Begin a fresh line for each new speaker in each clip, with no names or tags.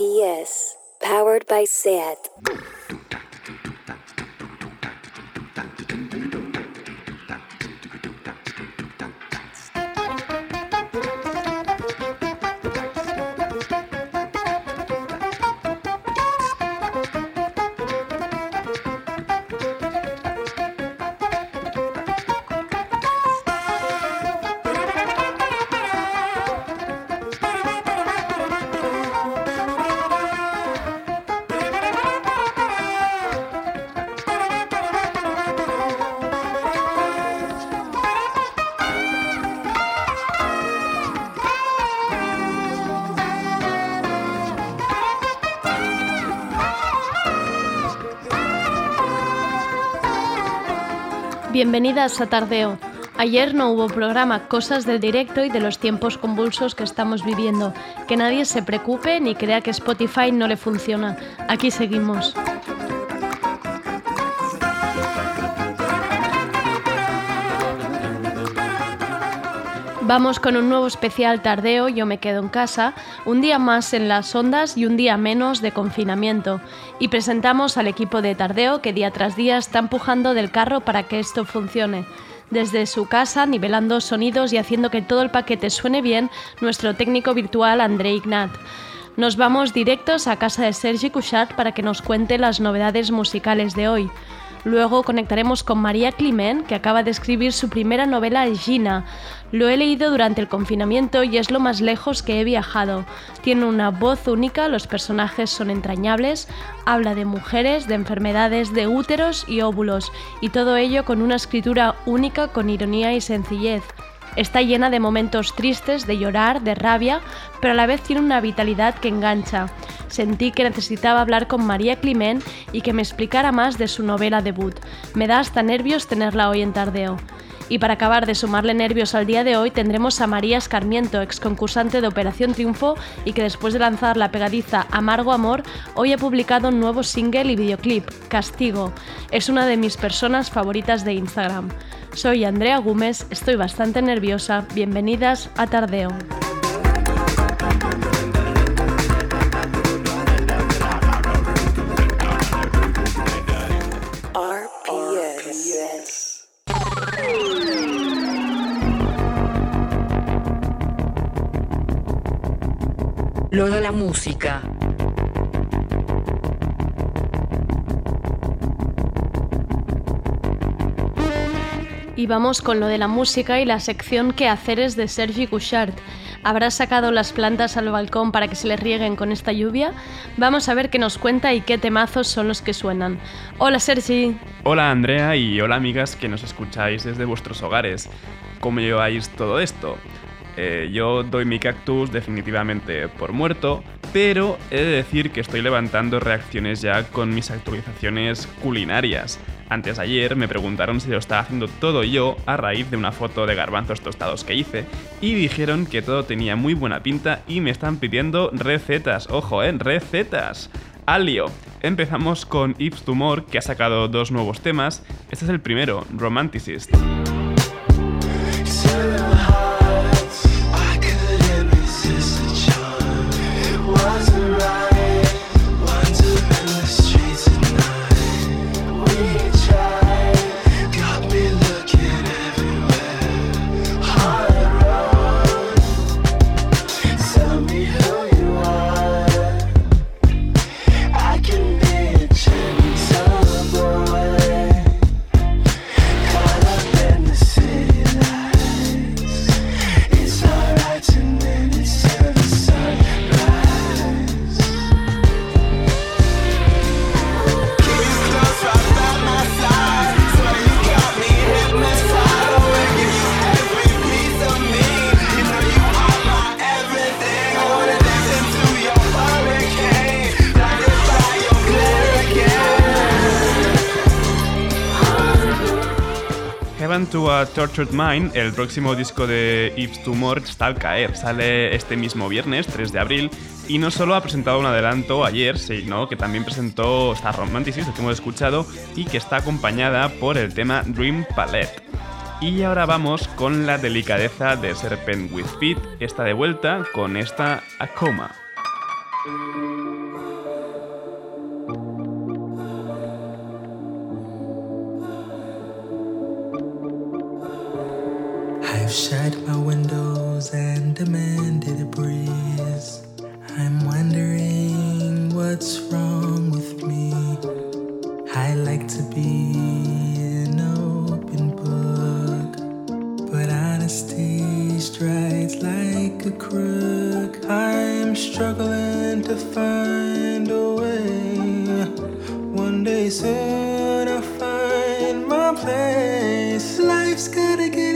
RPS, powered by SAT.
Bienvenidas a Tardeo. Ayer no hubo programa, cosas del directo y de los tiempos convulsos que estamos viviendo. Que nadie se preocupe ni crea que Spotify no le funciona. Aquí seguimos. Vamos con un nuevo especial tardeo, yo me quedo en casa, un día más en las ondas y un día menos de confinamiento. Y presentamos al equipo de tardeo que día tras día está empujando del carro para que esto funcione. Desde su casa, nivelando sonidos y haciendo que todo el paquete suene bien, nuestro técnico virtual André Ignat. Nos vamos directos a casa de Sergi Couchard para que nos cuente las novedades musicales de hoy. Luego conectaremos con María Climent, que acaba de escribir su primera novela Gina. Lo he leído durante el confinamiento y es lo más lejos que he viajado. Tiene una voz única, los personajes son entrañables, habla de mujeres, de enfermedades, de úteros y óvulos, y todo ello con una escritura única con ironía y sencillez. Está llena de momentos tristes, de llorar, de rabia, pero a la vez tiene una vitalidad que engancha. Sentí que necesitaba hablar con María Climent y que me explicara más de su novela debut. Me da hasta nervios tenerla hoy en tardeo. Y para acabar de sumarle nervios al día de hoy tendremos a María Escarmiento, ex concursante de Operación Triunfo y que después de lanzar la pegadiza Amargo Amor, hoy ha publicado un nuevo single y videoclip, Castigo. Es una de mis personas favoritas de Instagram. Soy Andrea Gómez, estoy bastante nerviosa. Bienvenidas a Tardeo.
Lo de la música.
Y vamos con lo de la música y la sección que haceres de Sergi Couchard. ¿Habrá sacado las plantas al balcón para que se le rieguen con esta lluvia? Vamos a ver qué nos cuenta y qué temazos son los que suenan. Hola Sergi.
Hola Andrea y hola amigas que nos escucháis desde vuestros hogares. ¿Cómo lleváis todo esto? Eh, yo doy mi cactus definitivamente por muerto, pero he de decir que estoy levantando reacciones ya con mis actualizaciones culinarias. Antes ayer me preguntaron si lo estaba haciendo todo yo a raíz de una foto de garbanzos tostados que hice y dijeron que todo tenía muy buena pinta y me están pidiendo recetas, ojo, eh, recetas. Alio. Empezamos con Ips Tumor, que ha sacado dos nuevos temas. Este es el primero, Romanticist. was Tortured Mind, el próximo disco de Yves Tumor, está al caer. Sale este mismo viernes, 3 de abril, y no solo ha presentado un adelanto ayer, sino que también presentó Star Romanticist, que hemos escuchado, y que está acompañada por el tema Dream Palette. Y ahora vamos con la delicadeza de Serpent with Feet, esta de vuelta con esta Acoma.
I've shut my windows and demanded a breeze. I'm wondering what's wrong with me. I like to be an open book, but honesty strides like a crook. I'm struggling to find a way. One day soon I'll find my place. Life's gotta get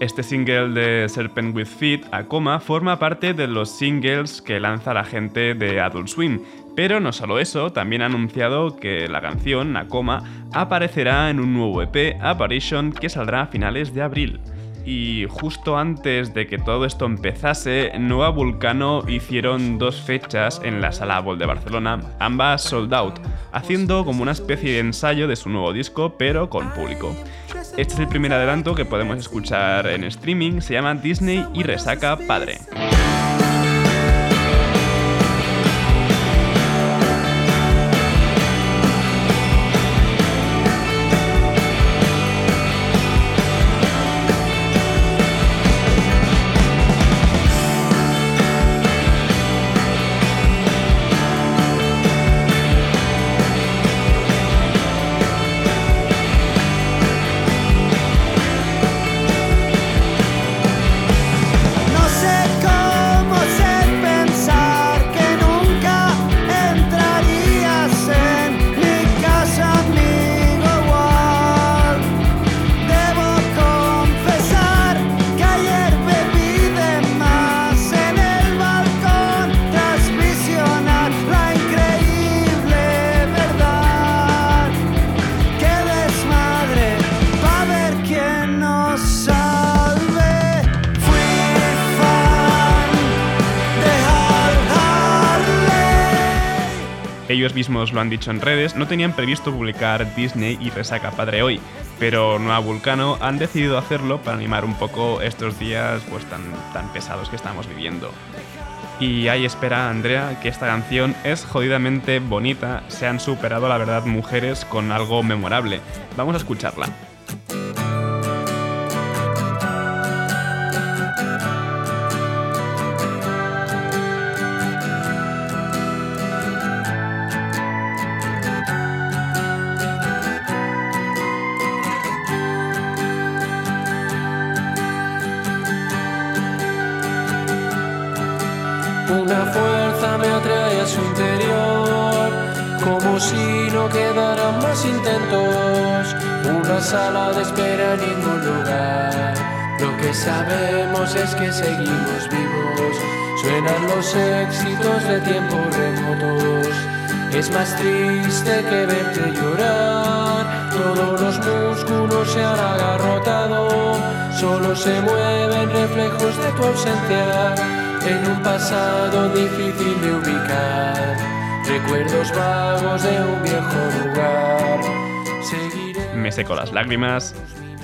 Este single de Serpent with Feet, Acoma, forma parte de los singles que lanza la gente de Adult Swim. Pero no solo eso, también ha anunciado que la canción, Acoma, aparecerá en un nuevo EP, Apparition, que saldrá a finales de abril. Y justo antes de que todo esto empezase, Nova Vulcano hicieron dos fechas en la Sala Bol de Barcelona, ambas sold out, haciendo como una especie de ensayo de su nuevo disco, pero con público. Este es el primer adelanto que podemos escuchar en streaming, se llama Disney y resaca padre. Ellos mismos lo han dicho en redes, no tenían previsto publicar Disney y Resaca Padre hoy, pero Nueva Vulcano han decidido hacerlo para animar un poco estos días pues tan, tan pesados que estamos viviendo. Y ahí espera Andrea que esta canción es jodidamente bonita, se han superado la verdad mujeres con algo memorable. Vamos a escucharla.
No quedaran más intentos. Una sala de espera en ningún lugar. Lo que sabemos es que seguimos vivos. Suenan los éxitos de tiempos remotos. Es más triste que verte llorar. Todos los músculos se han agarrotado. Solo se mueven reflejos de tu ausencia en un pasado difícil de ubicar. Recuerdos vagos de un viejo lugar.
Me seco las lágrimas.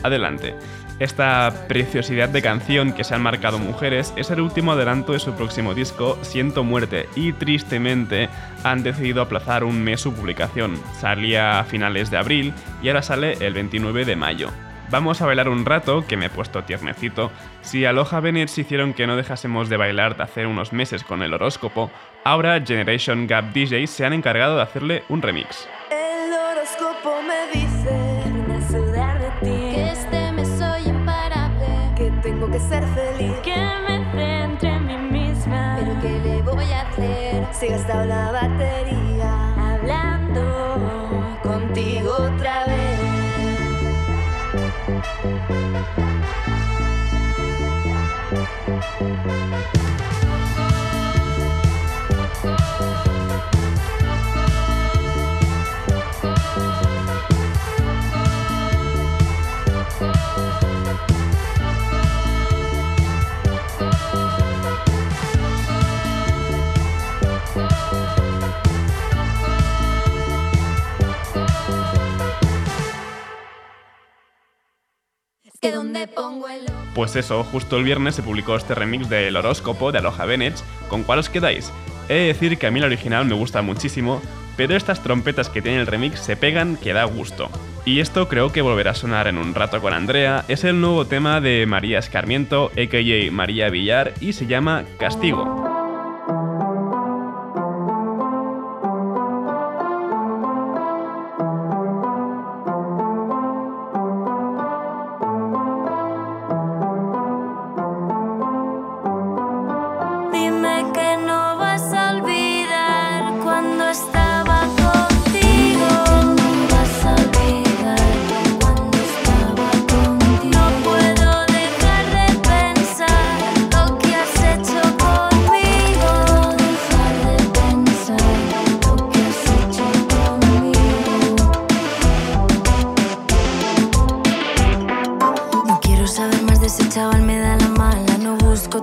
Adelante. Esta preciosidad de canción que se han marcado mujeres es el último adelanto de su próximo disco, Siento Muerte, y tristemente han decidido aplazar un mes su publicación. Salía a finales de abril y ahora sale el 29 de mayo. Vamos a bailar un rato, que me he puesto tiernecito. Si Aloha Bennett hicieron que no dejásemos de bailar de hace unos meses con el horóscopo, ahora Generation Gap DJs se han encargado de hacerle un remix.
El horóscopo me dice
sudar de ti.
que este mes soy imparable, que tengo que ser feliz,
Que me centre en mí misma.
pero ¿qué le voy a hacer si he gastado la batería
Hablando
contigo otra vez?
Pues eso, justo el viernes se publicó este remix del horóscopo de Aloha Bennett. ¿Con cuál os quedáis? He de decir que a mí el original me gusta muchísimo, pero estas trompetas que tiene el remix se pegan que da gusto. Y esto creo que volverá a sonar en un rato con Andrea, es el nuevo tema de María Escarmiento, a.k.a. María Villar, y se llama Castigo.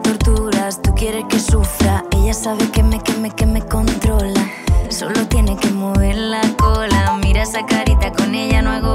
Torturas, tú quieres que sufra. Ella sabe que me, que me, que me controla. Solo tiene que mover la cola. Mira esa carita, con ella no hago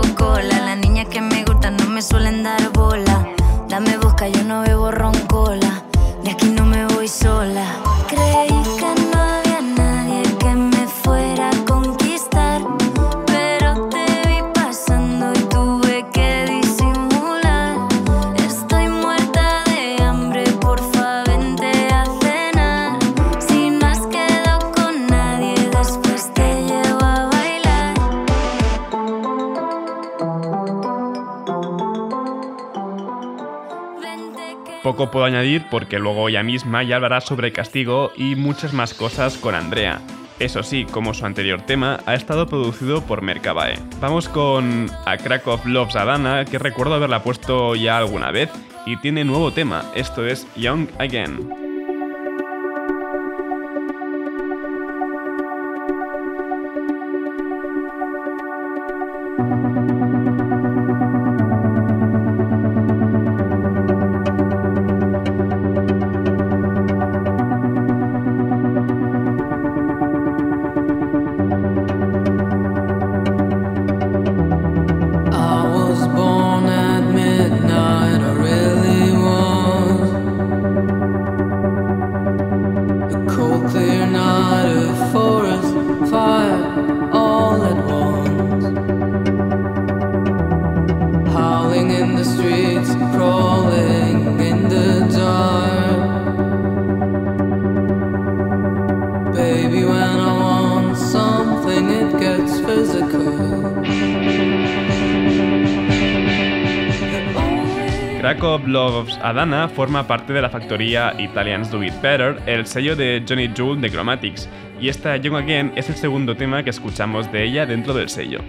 Puedo añadir porque luego ella misma ya hablará sobre castigo y muchas más cosas con Andrea. Eso sí, como su anterior tema, ha estado producido por Mercabae. Vamos con A Crack of Loves Adana, que recuerdo haberla puesto ya alguna vez, y tiene nuevo tema, esto es Young Again. Krakow Loves Adana forma parte de la factoría Italians Do It Better, el sello de Johnny Jewel de Chromatics, y esta Young Again es el segundo tema que escuchamos de ella dentro del sello.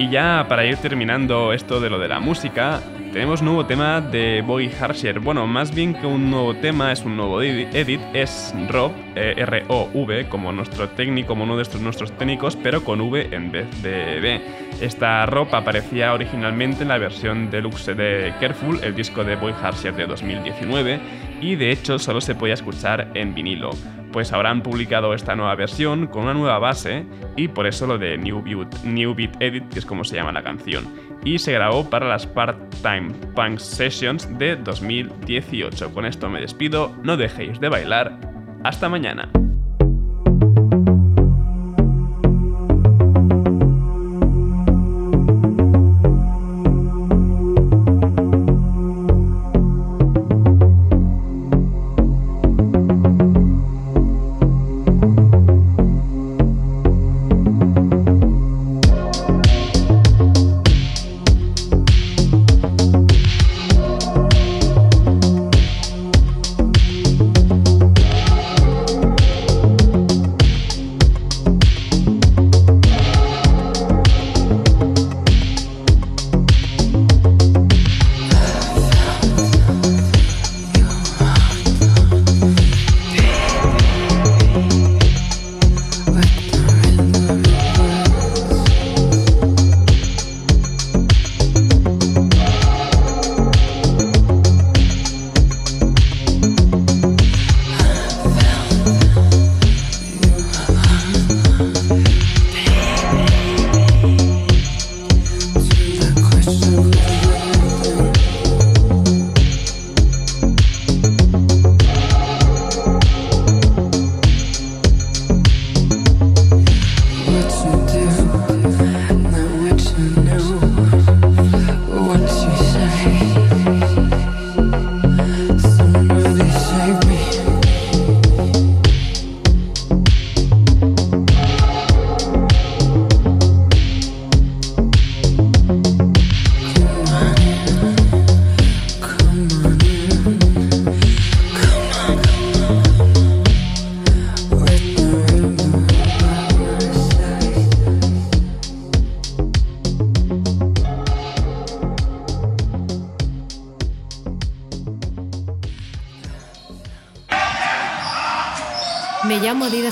Y ya para ir terminando esto de lo de la música, tenemos nuevo tema de Boy Harsher. Bueno, más bien que un nuevo tema, es un nuevo edi- edit, es Rob, eh, R-O-V, como nuestro técnico, como uno de nuestros técnicos, pero con V en vez de B. Esta Rob aparecía originalmente en la versión deluxe de Careful, el disco de Boy Harsher de 2019, y de hecho solo se podía escuchar en vinilo. Pues ahora han publicado esta nueva versión con una nueva base y por eso lo de New Beat, New Beat Edit, que es como se llama la canción. Y se grabó para las Part-Time Punk Sessions de 2018. Con esto me despido, no dejéis de bailar. Hasta mañana.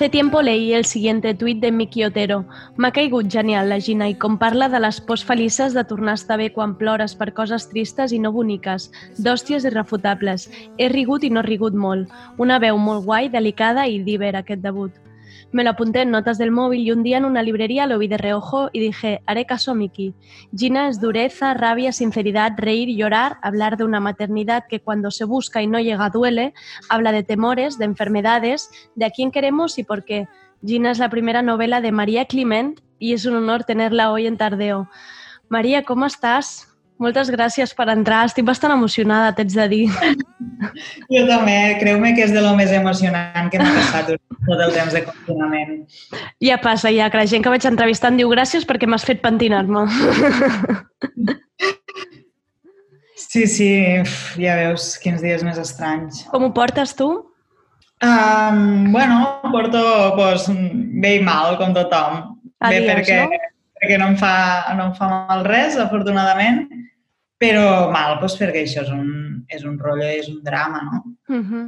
Hace tiempo leí el siguiente tuit de Miki Otero. M'ha caigut genial la Gina i com parla de les pors felices de tornar a estar bé quan plores per coses tristes i no boniques, d'hòsties irrefutables. He rigut i no rigut molt. Una veu molt guai, delicada i diver aquest debut. Me lo apunté en notas del móvil y un día en una librería lo vi de reojo y dije, haré caso a Miki. Gina es dureza, rabia, sinceridad, reír, llorar, hablar de una maternidad que cuando se busca y no llega duele, habla de temores, de enfermedades, de a quién queremos y por qué. Gina es la primera novela de María Climent y es un honor tenerla hoy en Tardeo. Maria, com estàs? Moltes gràcies per entrar. Estic bastant emocionada, t'haig de dir.
Jo també, creu-me que és de lo més emocionant que m'ha passat tot el temps de confinament.
Ja passa, ja, que la gent que vaig entrevistar em diu gràcies perquè m'has fet pentinar-me.
Sí, sí, ja veus quins dies més estranys.
Com ho portes tu?
Um, bueno, porto pues, bé i mal, com tothom.
A
bé
dies,
perquè,
no?
Perquè no em, fa, no em fa mal res, afortunadament, però mal pues, perquè això és un, és un rotllo, és un drama, no?
Uh -huh.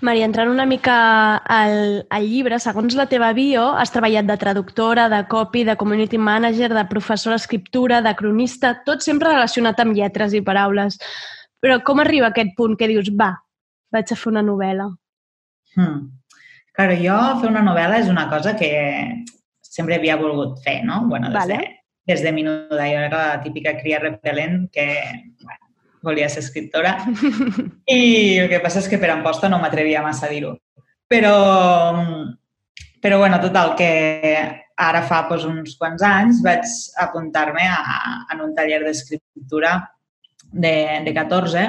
Maria, entrant una mica al, al llibre, segons la teva bio, has treballat de traductora, de copy, de community manager, de professora d'escriptura, de cronista, tot sempre relacionat amb lletres i paraules. Però com arriba aquest punt que dius, va, vaig a fer una novel·la?
Hmm. Claro, jo fer una novel·la és una cosa que sempre havia volgut fer, no? Bueno, des,
Vale.
de, des de menuda. Jo era la típica cria repel·lent que bueno, volia ser escriptora i el que passa és que per amposta no m'atrevia massa a dir-ho. Però, però bueno, total, que ara fa doncs, uns quants anys vaig apuntar-me a, a un taller d'escriptura de, de 14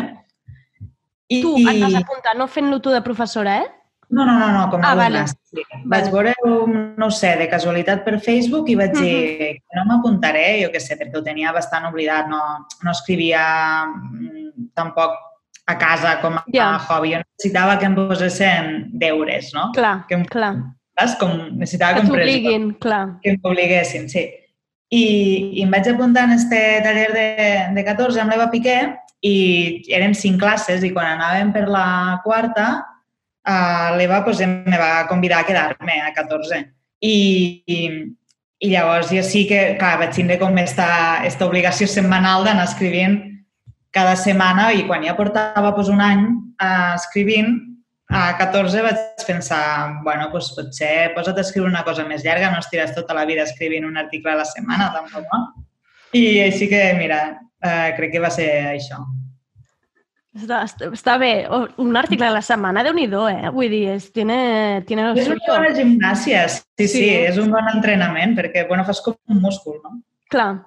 i,
Tu et vas apuntar no fent-lo tu de professora, eh?
No, no, no, no com a
Ah, vale.
Sí. Vaig veure, un, no sé, de casualitat per Facebook i vaig dir que no m'apuntaré, jo què sé, perquè ho tenia bastant oblidat, no, no escrivia mm, tampoc a casa com a
Ja.
hobby. Jo necessitava que em posessin deures, no?
Clar,
que em,
clar.
Saps? Com, necessitava
Que
que,
t'obliguin, clar.
que m'obliguessin, sí. I, I em vaig apuntar en este taller de, de 14 amb l'Eva Piqué i eren cinc classes i quan anàvem per la quarta uh, l'Eva pues, em me va convidar a quedar-me a 14. I, i, I llavors jo sí que, clar, vaig tindre com esta, esta obligació setmanal d'anar escrivint cada setmana i quan ja portava pues, un any uh, escrivint, a 14 vaig pensar, bueno, doncs potser posa't a escriure una cosa més llarga, no estires tota la vida escrivint un article a la setmana, tampoc, no? I així que, mira, eh, crec que va ser això.
Està, està, bé. Un article a la setmana, déu nhi eh? Vull dir, és, tiene, tiene
És una bona gimnàsia, sí, sí,
Sí.
és un bon entrenament, perquè, bueno, fas com un múscul, no?
Clar.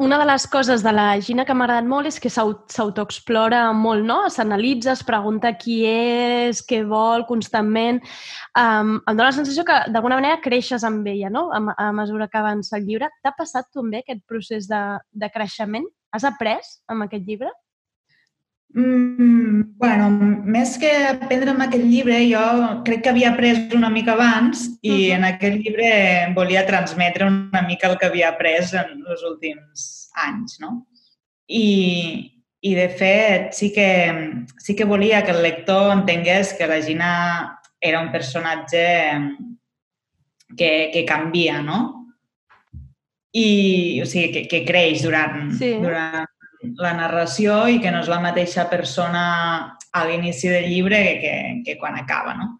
Una de les coses de la Gina que m'ha agradat molt és que s'au- s'autoexplora molt, no? S'analitza, es pregunta qui és, què vol constantment. Um, em dóna la sensació que d'alguna manera creixes amb ella, no? A, a mesura que avança el llibre. T'ha passat també aquest procés de, de creixement? Has après amb aquest llibre?
Mm, bueno, més que aprendre amb aquest llibre, jo crec que havia après una mica abans i en aquest llibre volia transmetre una mica el que havia après en els últims anys, no? I, i de fet, sí que, sí que volia que el lector entengués que la Gina era un personatge que, que canvia, no? I, o sigui, que, que creix durant,
Sí.
durant la narració i que no és la mateixa persona a l'inici del llibre que, que, que quan acaba, no?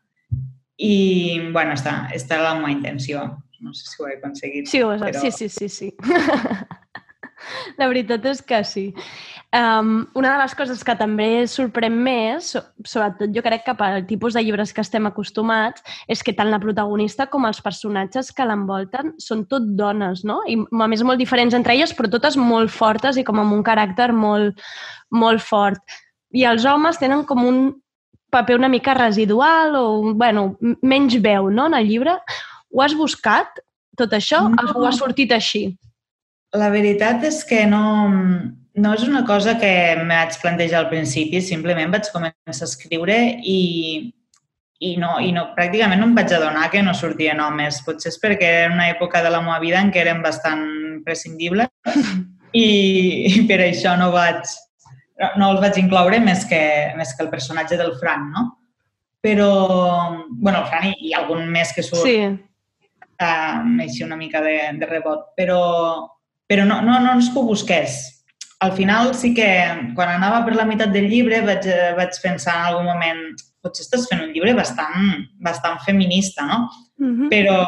I, bueno, està, era la meva intenció. No sé si ho he aconseguit.
Sí, ho
però...
sí, sí, sí, sí. La veritat és que sí. Um, una de les coses que també sorprèn més, so- sobretot jo crec que pel tipus de llibres que estem acostumats, és que tant la protagonista com els personatges que l'envolten són tot dones, no? I a més molt diferents entre elles, però totes molt fortes i com amb un caràcter molt, molt fort. I els homes tenen com un paper una mica residual o, bueno, menys veu, no?, en el llibre. Ho has buscat, tot això,
No.
o ha sortit així?
La veritat és que no, no és una cosa que me vaig plantejar al principi, simplement vaig començar a escriure i, i, no, i no, pràcticament no em vaig adonar que no sortien homes. Potser és perquè era una època de la meva vida en què eren bastant prescindibles i, i per això no vaig, no els vaig incloure més que, més que el personatge del Fran, no? Però, bueno, el Fran i, i algun més que surt
Sí.
uh, així una mica de, de rebot, però, però no, no, no és que ho busqués. Al final sí que quan anava per la meitat del llibre vaig, eh, vaig pensar en algun moment potser estàs fent un llibre bastant, bastant feminista, no?
Mhm.
Però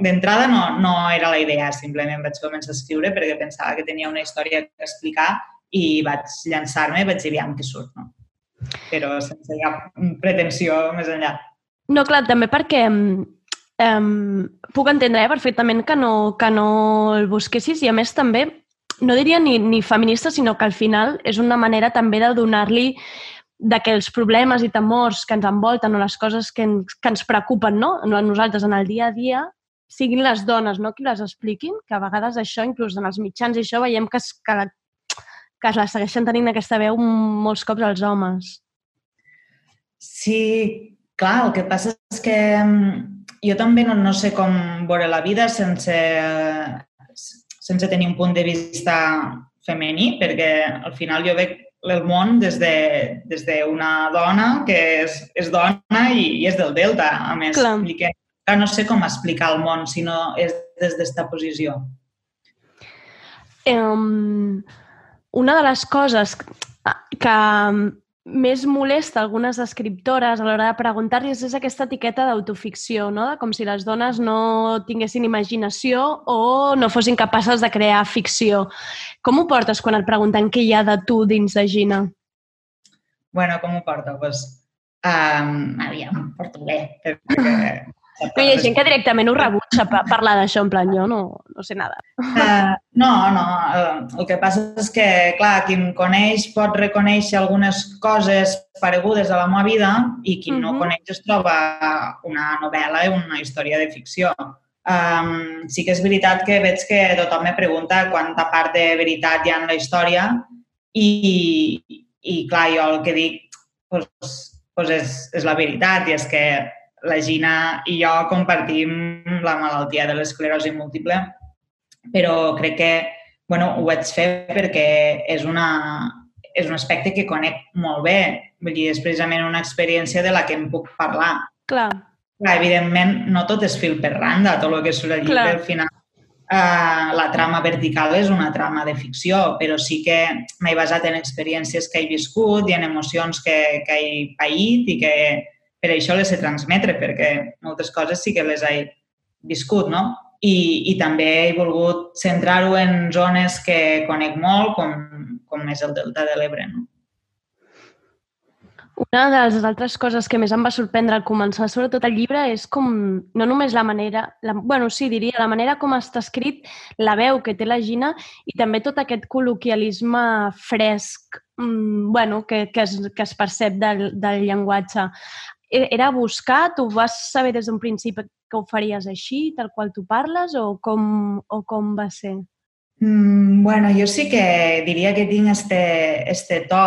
d'entrada no, no era la idea, simplement vaig començar a escriure perquè pensava que tenia una història que explicar i vaig llançar-me i vaig dir, aviam què surt, no? Però sense cap pretensió més enllà.
No, clar, també perquè um, puc entendre eh, perfectament que no, que no el busquessis i a més també no diria ni, ni feminista, sinó que al final és una manera també de donar-li de que els problemes i temors que ens envolten o les coses que ens, que ens preocupen no? a nosaltres en el dia a dia siguin les dones no? qui les expliquin, que a vegades això, inclús en els mitjans i això, veiem que, es, que, que la segueixen tenint aquesta veu molts cops els homes.
Sí, clar, el que passa és que mm, jo també no, no sé com veure la vida sense, sense tenir un punt de vista femení, perquè al final jo veig el món des d'una de, des d'una dona que és, és dona i, i és del Delta, a més.
Clar.
Dir que clar, no sé com explicar el món si no és des d'esta posició.
Um, una de les coses que més molesta algunes escriptores a l'hora de preguntar-los és aquesta etiqueta d'autoficció, no? Com si les dones no tinguessin imaginació o no fossin capaces de crear ficció. Com ho portes quan et pregunten què hi ha de tu dins de Gina?
Bueno, com ho porto? Pues, um, aviam, ho porto bé. Perquè,
No, hi ha gent que directament ho rebutja pa- parlar d'això, en plan, jo no, no sé nada.
Uh, no, no. Uh, el que passa és que, clar, qui em coneix pot reconèixer algunes coses paregudes a la meva vida i qui no
Mhm.
coneix es troba una novel·la una història de ficció. Um, sí que és veritat que veig que tothom me pregunta quanta part de veritat hi ha en la història i, i clar, jo el que dic pues, pues és, és la veritat i és que la Gina i jo compartim la malaltia de l'esclerosi múltiple, però crec que bueno, ho vaig fer perquè és, una, és un aspecte que conec molt bé. Vull dir, és precisament una experiència de la que em puc parlar.
Clar.
Clar, evidentment, no tot és fil per randa, tot el que surt al llibre,
Clar.
al final Uh, la trama vertical és una trama de ficció, però sí que m'he basat en experiències que he viscut i en emocions que, que he paït i que per això les sé transmetre, perquè moltes coses sí que les he viscut, no? I, i també he volgut centrar-ho en zones que conec molt, com, com és el Delta de l'Ebre, no?
Una de les altres coses que més em va sorprendre al començar sobretot el llibre és com, no només la manera, la, bueno, sí, diria, la manera com està escrit, la veu que té la Gina i també tot aquest col·loquialisme fresc, mm, bueno, que, que, es, que es percep del, del llenguatge. Era buscat? Ho vas saber des d'un principi que ho faries així, tal qual tu parles, o com, o com va ser?
Mm, bueno, jo sí que diria que tinc este, este to,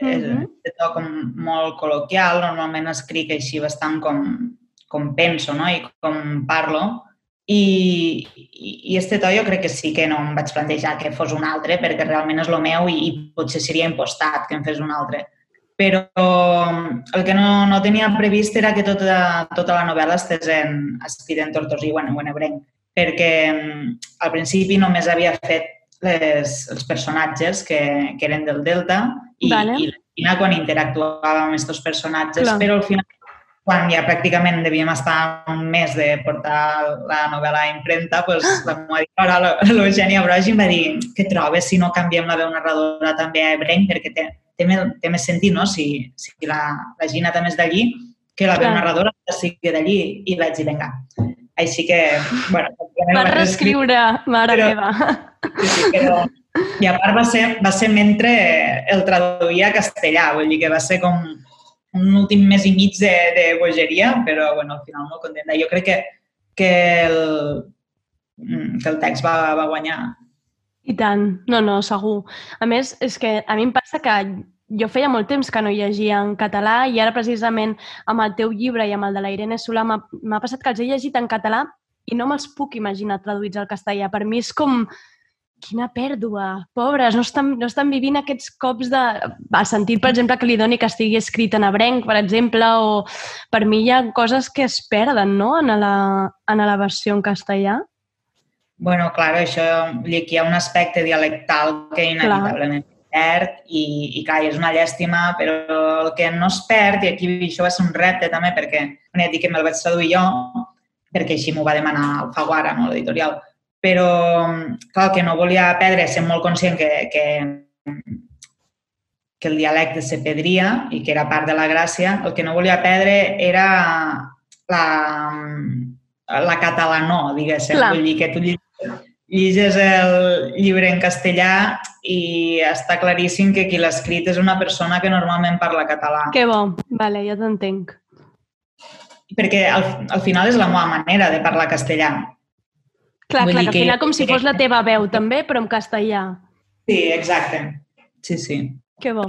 Mhm.
uh este to com molt col·loquial, normalment escric així bastant com, com penso no? i com parlo, i, i, i este to jo crec que sí que no em vaig plantejar que fos un altre, perquè realment és el meu i, i potser seria impostat que em fes un altre. Però el que no, no tenia previst era que tota, tota la novel·la estés en, escrita en tortosí o en, o en ebrenc, perquè mm, al principi només havia fet les, els personatges que, que eren del Delta i,
Vale.
i Gina quan interactuava amb aquests personatges,
Clar.
però al final quan ja pràcticament devíem estar un mes de portar la novel·la a impremta, doncs la meva editora, l'Eugènia Brogi, em va dir què trobes si no canviem la veu narradora també a Ebrenc perquè té, té, té més sentit, no? Si, si la, la Gina també és d'allí, que la veu narradora sigui d'allí i vaig dir, vinga. Així que, bueno...
Va reescriure, mare
Però-
meva.
Sí, sí, però... I a part va ser, va ser mentre el traduïa a castellà, vull dir que va ser com un últim mes i mig de, de bogeria, però bueno, al final molt contenta. Jo crec que, que, el, mm, que el text va, va guanyar.
I tant. No, no, segur. A més, és que a mi em passa que jo feia molt temps que no llegia en català i ara precisament amb el teu llibre i amb el de la Irene Solà m'ha passat que els he llegit en català i no me'ls puc imaginar traduïts al castellà. Per mi és com quina pèrdua, pobres, no estan, no estan vivint aquests cops de... Al sentit, per exemple, que li doni que estigui escrit en ebrenc, per exemple, o per mi hi ha coses que es perden, no?, en la, en la versió en castellà.
Bueno, clar, això, que hi ha un aspecte dialectal que inevitablement perd i, i clar, és una llàstima, però el que no es perd, i aquí això va ser un repte també, perquè bueno, ja et dic que me'l vaig traduir jo, perquè així m'ho va demanar el Faguara, no, l'editorial, però clar, el que no volia perdre, sent molt conscient que, que, que el dialecte se perdria i que era part de la gràcia, el que no volia perdre era la, la catalanó, diguéssim.
Clar.
Vull dir que tu llegis, llegis el llibre en castellà i està claríssim que qui l'ha escrit és una persona que normalment parla català.
Que bo, vale, ja t'entenc.
Perquè al, al final és la meva manera de parlar castellà.
Clar,
Vull
clar, que al
que-
final com si fos la teva veu també, però en castellà.
Sí, exacte. Sí, sí.
Que bo.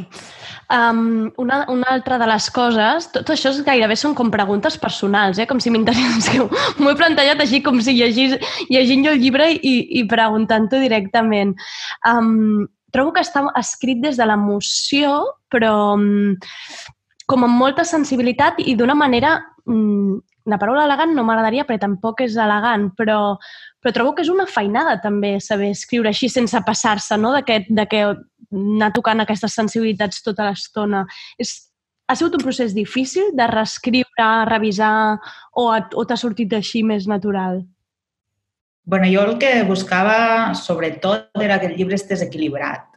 Um, una, una altra de les coses, tot això és gairebé són com preguntes personals, eh? com si m'interessés. M'ho he plantejat així com si llegís, llegint jo el llibre i, i preguntant-ho directament. Um, trobo que està escrit des de l'emoció, però um, com amb molta sensibilitat i d'una manera... Um, la paraula elegant no m'agradaria perquè tampoc és elegant, però, però trobo que és una feinada també saber escriure així sense passar-se, no? de, que, de que anar tocant aquestes sensibilitats tota l'estona. És, ha sigut un procés difícil de reescriure, revisar, o, o t'ha sortit així més natural?
bueno, jo el que buscava sobretot era que el llibre estés equilibrat,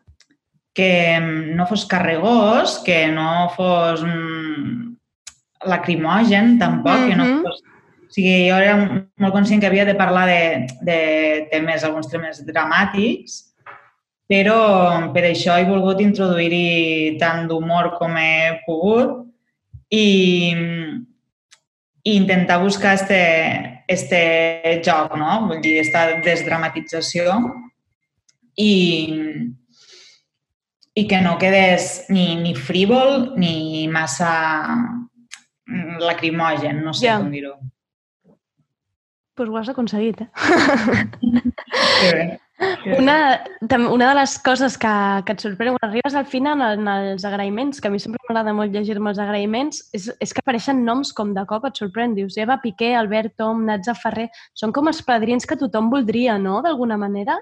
que mm, no fos carregós, que no fos mm, lacrimogen tampoc, que no fos... O sigui, jo era molt conscient que havia de parlar de, de temes, alguns temes dramàtics, però per això he volgut introduir-hi tant d'humor com he pogut i, i intentar buscar este, este joc, no? Vull dir, esta desdramatització i, i que no quedés ni, ni frívol ni massa lacrimogen, no sé
Ja.
com dir-ho.
Doncs pues ho has aconseguit, eh?
Que bé.
Una, una de les coses que, que et sorprèn quan arribes al final en els agraïments, que a mi sempre m'agrada molt llegir-me els agraïments, és, és que apareixen noms com de cop et sorprèn. Dius Eva Piqué, Albert Tom, Natza Ferrer... Són com els padrins que tothom voldria, no?, d'alguna manera.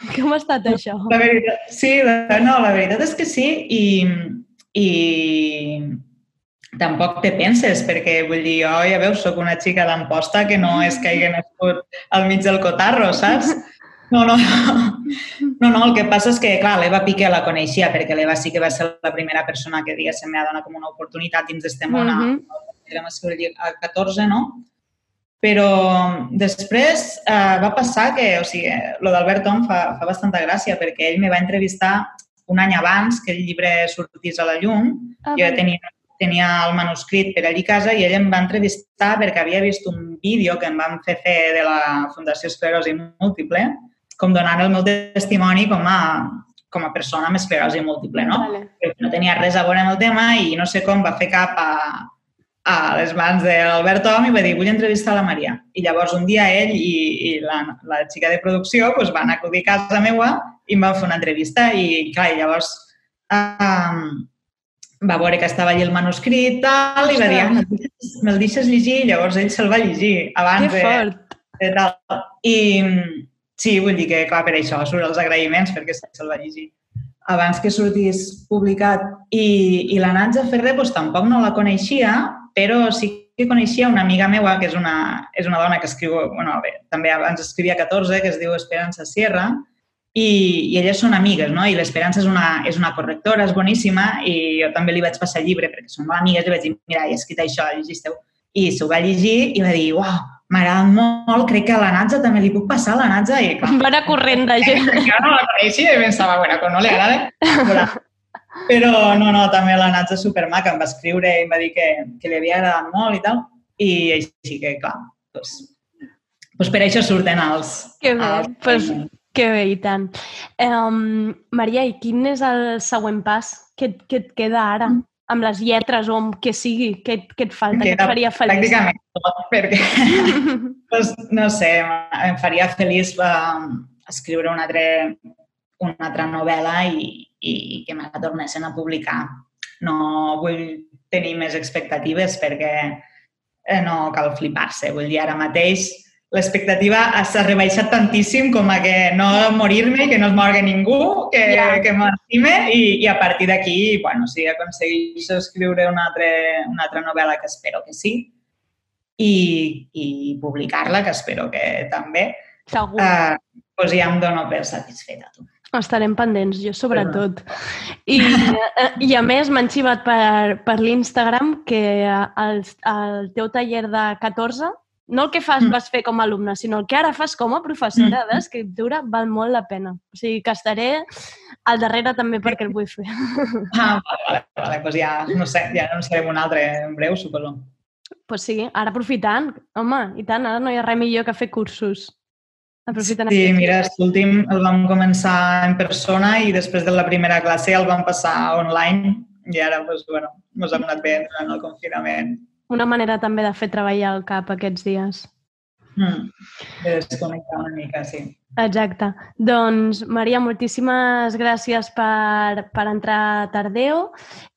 Com ha estat això?
La veritat, sí, la, no, la veritat és que sí i, i tampoc te penses, perquè vull dir, jo ja veus, sóc una xica d'Amposta que no és que hagi nascut al mig del cotarro, saps? No, no, no, no, el que passa és que, clar, l'Eva Piqué la coneixia perquè l'Eva sí que va ser la primera persona que, diguéssim, m'ha donat com una oportunitat dins d'este món.
Mhm.
Érem a 14, no? Però després eh, va passar que, o sigui, lo d'Albert Tom fa, fa bastanta gràcia perquè ell me va entrevistar un any abans que el llibre sortís a la llum.
Ah,
jo ja tenia, tenia el manuscrit per allí a casa i ell em va entrevistar perquè havia vist un vídeo que em van fer fer de la Fundació Esclerosi Múltiple, com donant el meu testimoni com a, com a persona amb esclerosi múltiple, no?
Vale.
No tenia res a veure amb el tema i no sé com va fer cap a, a les mans de l'Albert Tom i va dir, vull entrevistar la Maria. I llavors un dia ell i, i la, la xica de producció pues, van acudir a casa meva i em van fer una entrevista i, clar, i llavors um, va veure que estava allí el manuscrit tal, i va dir, ah, me'l deixes, deixes llegir? I llavors ell se'l va llegir abans
Que
de, de tal. I sí, vull dir que, clar, per això surt els agraïments, perquè se'l va llegir abans que sortís publicat. I, i la Natja Ferrer doncs, tampoc no la coneixia, però sí que coneixia una amiga meua, que és una, és una dona que escriu, bueno, bé, també abans escrivia 14, que es diu Esperança Sierra, i, i elles són amigues, no? I l'Esperança és, una, és una correctora, és boníssima, i jo també li vaig passar el llibre, perquè som molt amigues, i vaig dir, mira, he escrit això, llegisteu. I s'ho va llegir i va dir, uau, m'ha agradat molt, crec que a la Natza també li puc passar a la Natza. I, clar,
Va anar corrent de gent.
jo no la coneixia i pensava, bueno, com no li agrada. Però no, no, també la Natza és supermaca, em va escriure i em va dir que, que li havia agradat molt i tal. I així que, clar, doncs, doncs per això surten els...
Que bé,
els
pues, que bé, i tant. Um, Maria, i quin és el següent pas? Què, et- què et queda ara? Amb les lletres o amb què sigui? Què, què et falta? Què et faria feliç?
Pràcticament tot, perquè, doncs, no sé, em faria feliç eh, escriure una altra, una altra novel·la i, i que me la tornessin a publicar. No vull tenir més expectatives perquè eh, no cal flipar-se. Vull dir, ara mateix l'expectativa s'ha rebaixat tantíssim com a que no morir-me, que no es morgui ningú, que,
Ja.
que m'estime i, i a partir d'aquí, bueno, si aconsegueixo escriure una altra, una altra novel·la, que espero que sí, i, i publicar-la, que espero que també,
Segur.
eh, doncs ja em dono per satisfeta. Tu.
Estarem pendents, jo sobretot. I, eh, i a més m'han xivat per, per l'Instagram que el, el teu taller de 14, no el que fas,
Mm.
vas fer com a alumne, sinó el que ara fas com a professora
Mm.
d'escriptura val molt la pena. O sigui que estaré al darrere també perquè el vull fer.
Ah, vale, vale, vale. Doncs ja, no sé, ja anunciarem un altre en breu, suposo.
pues sí, ara aprofitant, home, i tant, ara no hi ha res millor que fer cursos. Aprofitant
Sí, mira, l'últim el vam començar en persona i després de la primera classe el vam passar online i ara, doncs, bueno, ens hem anat bé durant el confinament.
Una manera també de fer treballar el cap aquests dies.
Mm. De desconnectar una mica, sí.
Exacte. Doncs, Maria, moltíssimes gràcies per, per entrar a Tardeo.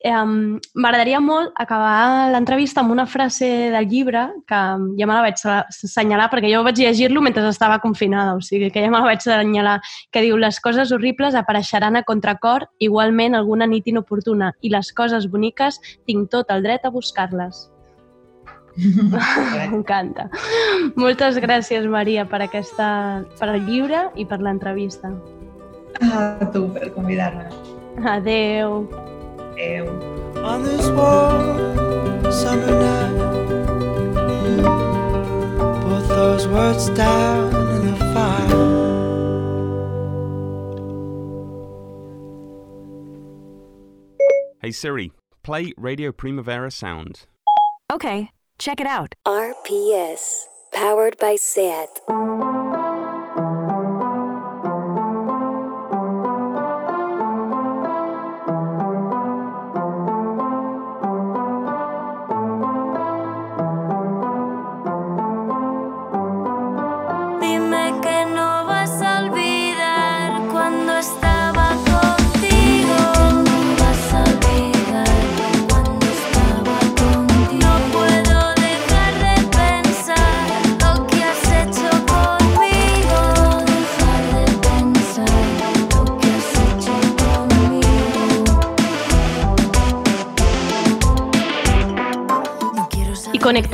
Um, M'agradaria molt acabar l'entrevista amb una frase del llibre que ja me la vaig assenyalar perquè jo vaig llegir-lo mentre estava confinada, o sigui que ja me la vaig assenyalar, que diu les coses horribles apareixeran a contracor igualment alguna nit inoportuna i les coses boniques tinc tot el dret a buscar-les. M'encanta. Moltes gràcies, Maria, per, aquesta, per el llibre i per l'entrevista.
A tu per convidar-me.
Adeu.
Adeu.
On this warm summer night, put those words down in the fire.
Hey Siri, play Radio Primavera Sound.
Okay, check it out. RPS, powered by SAT.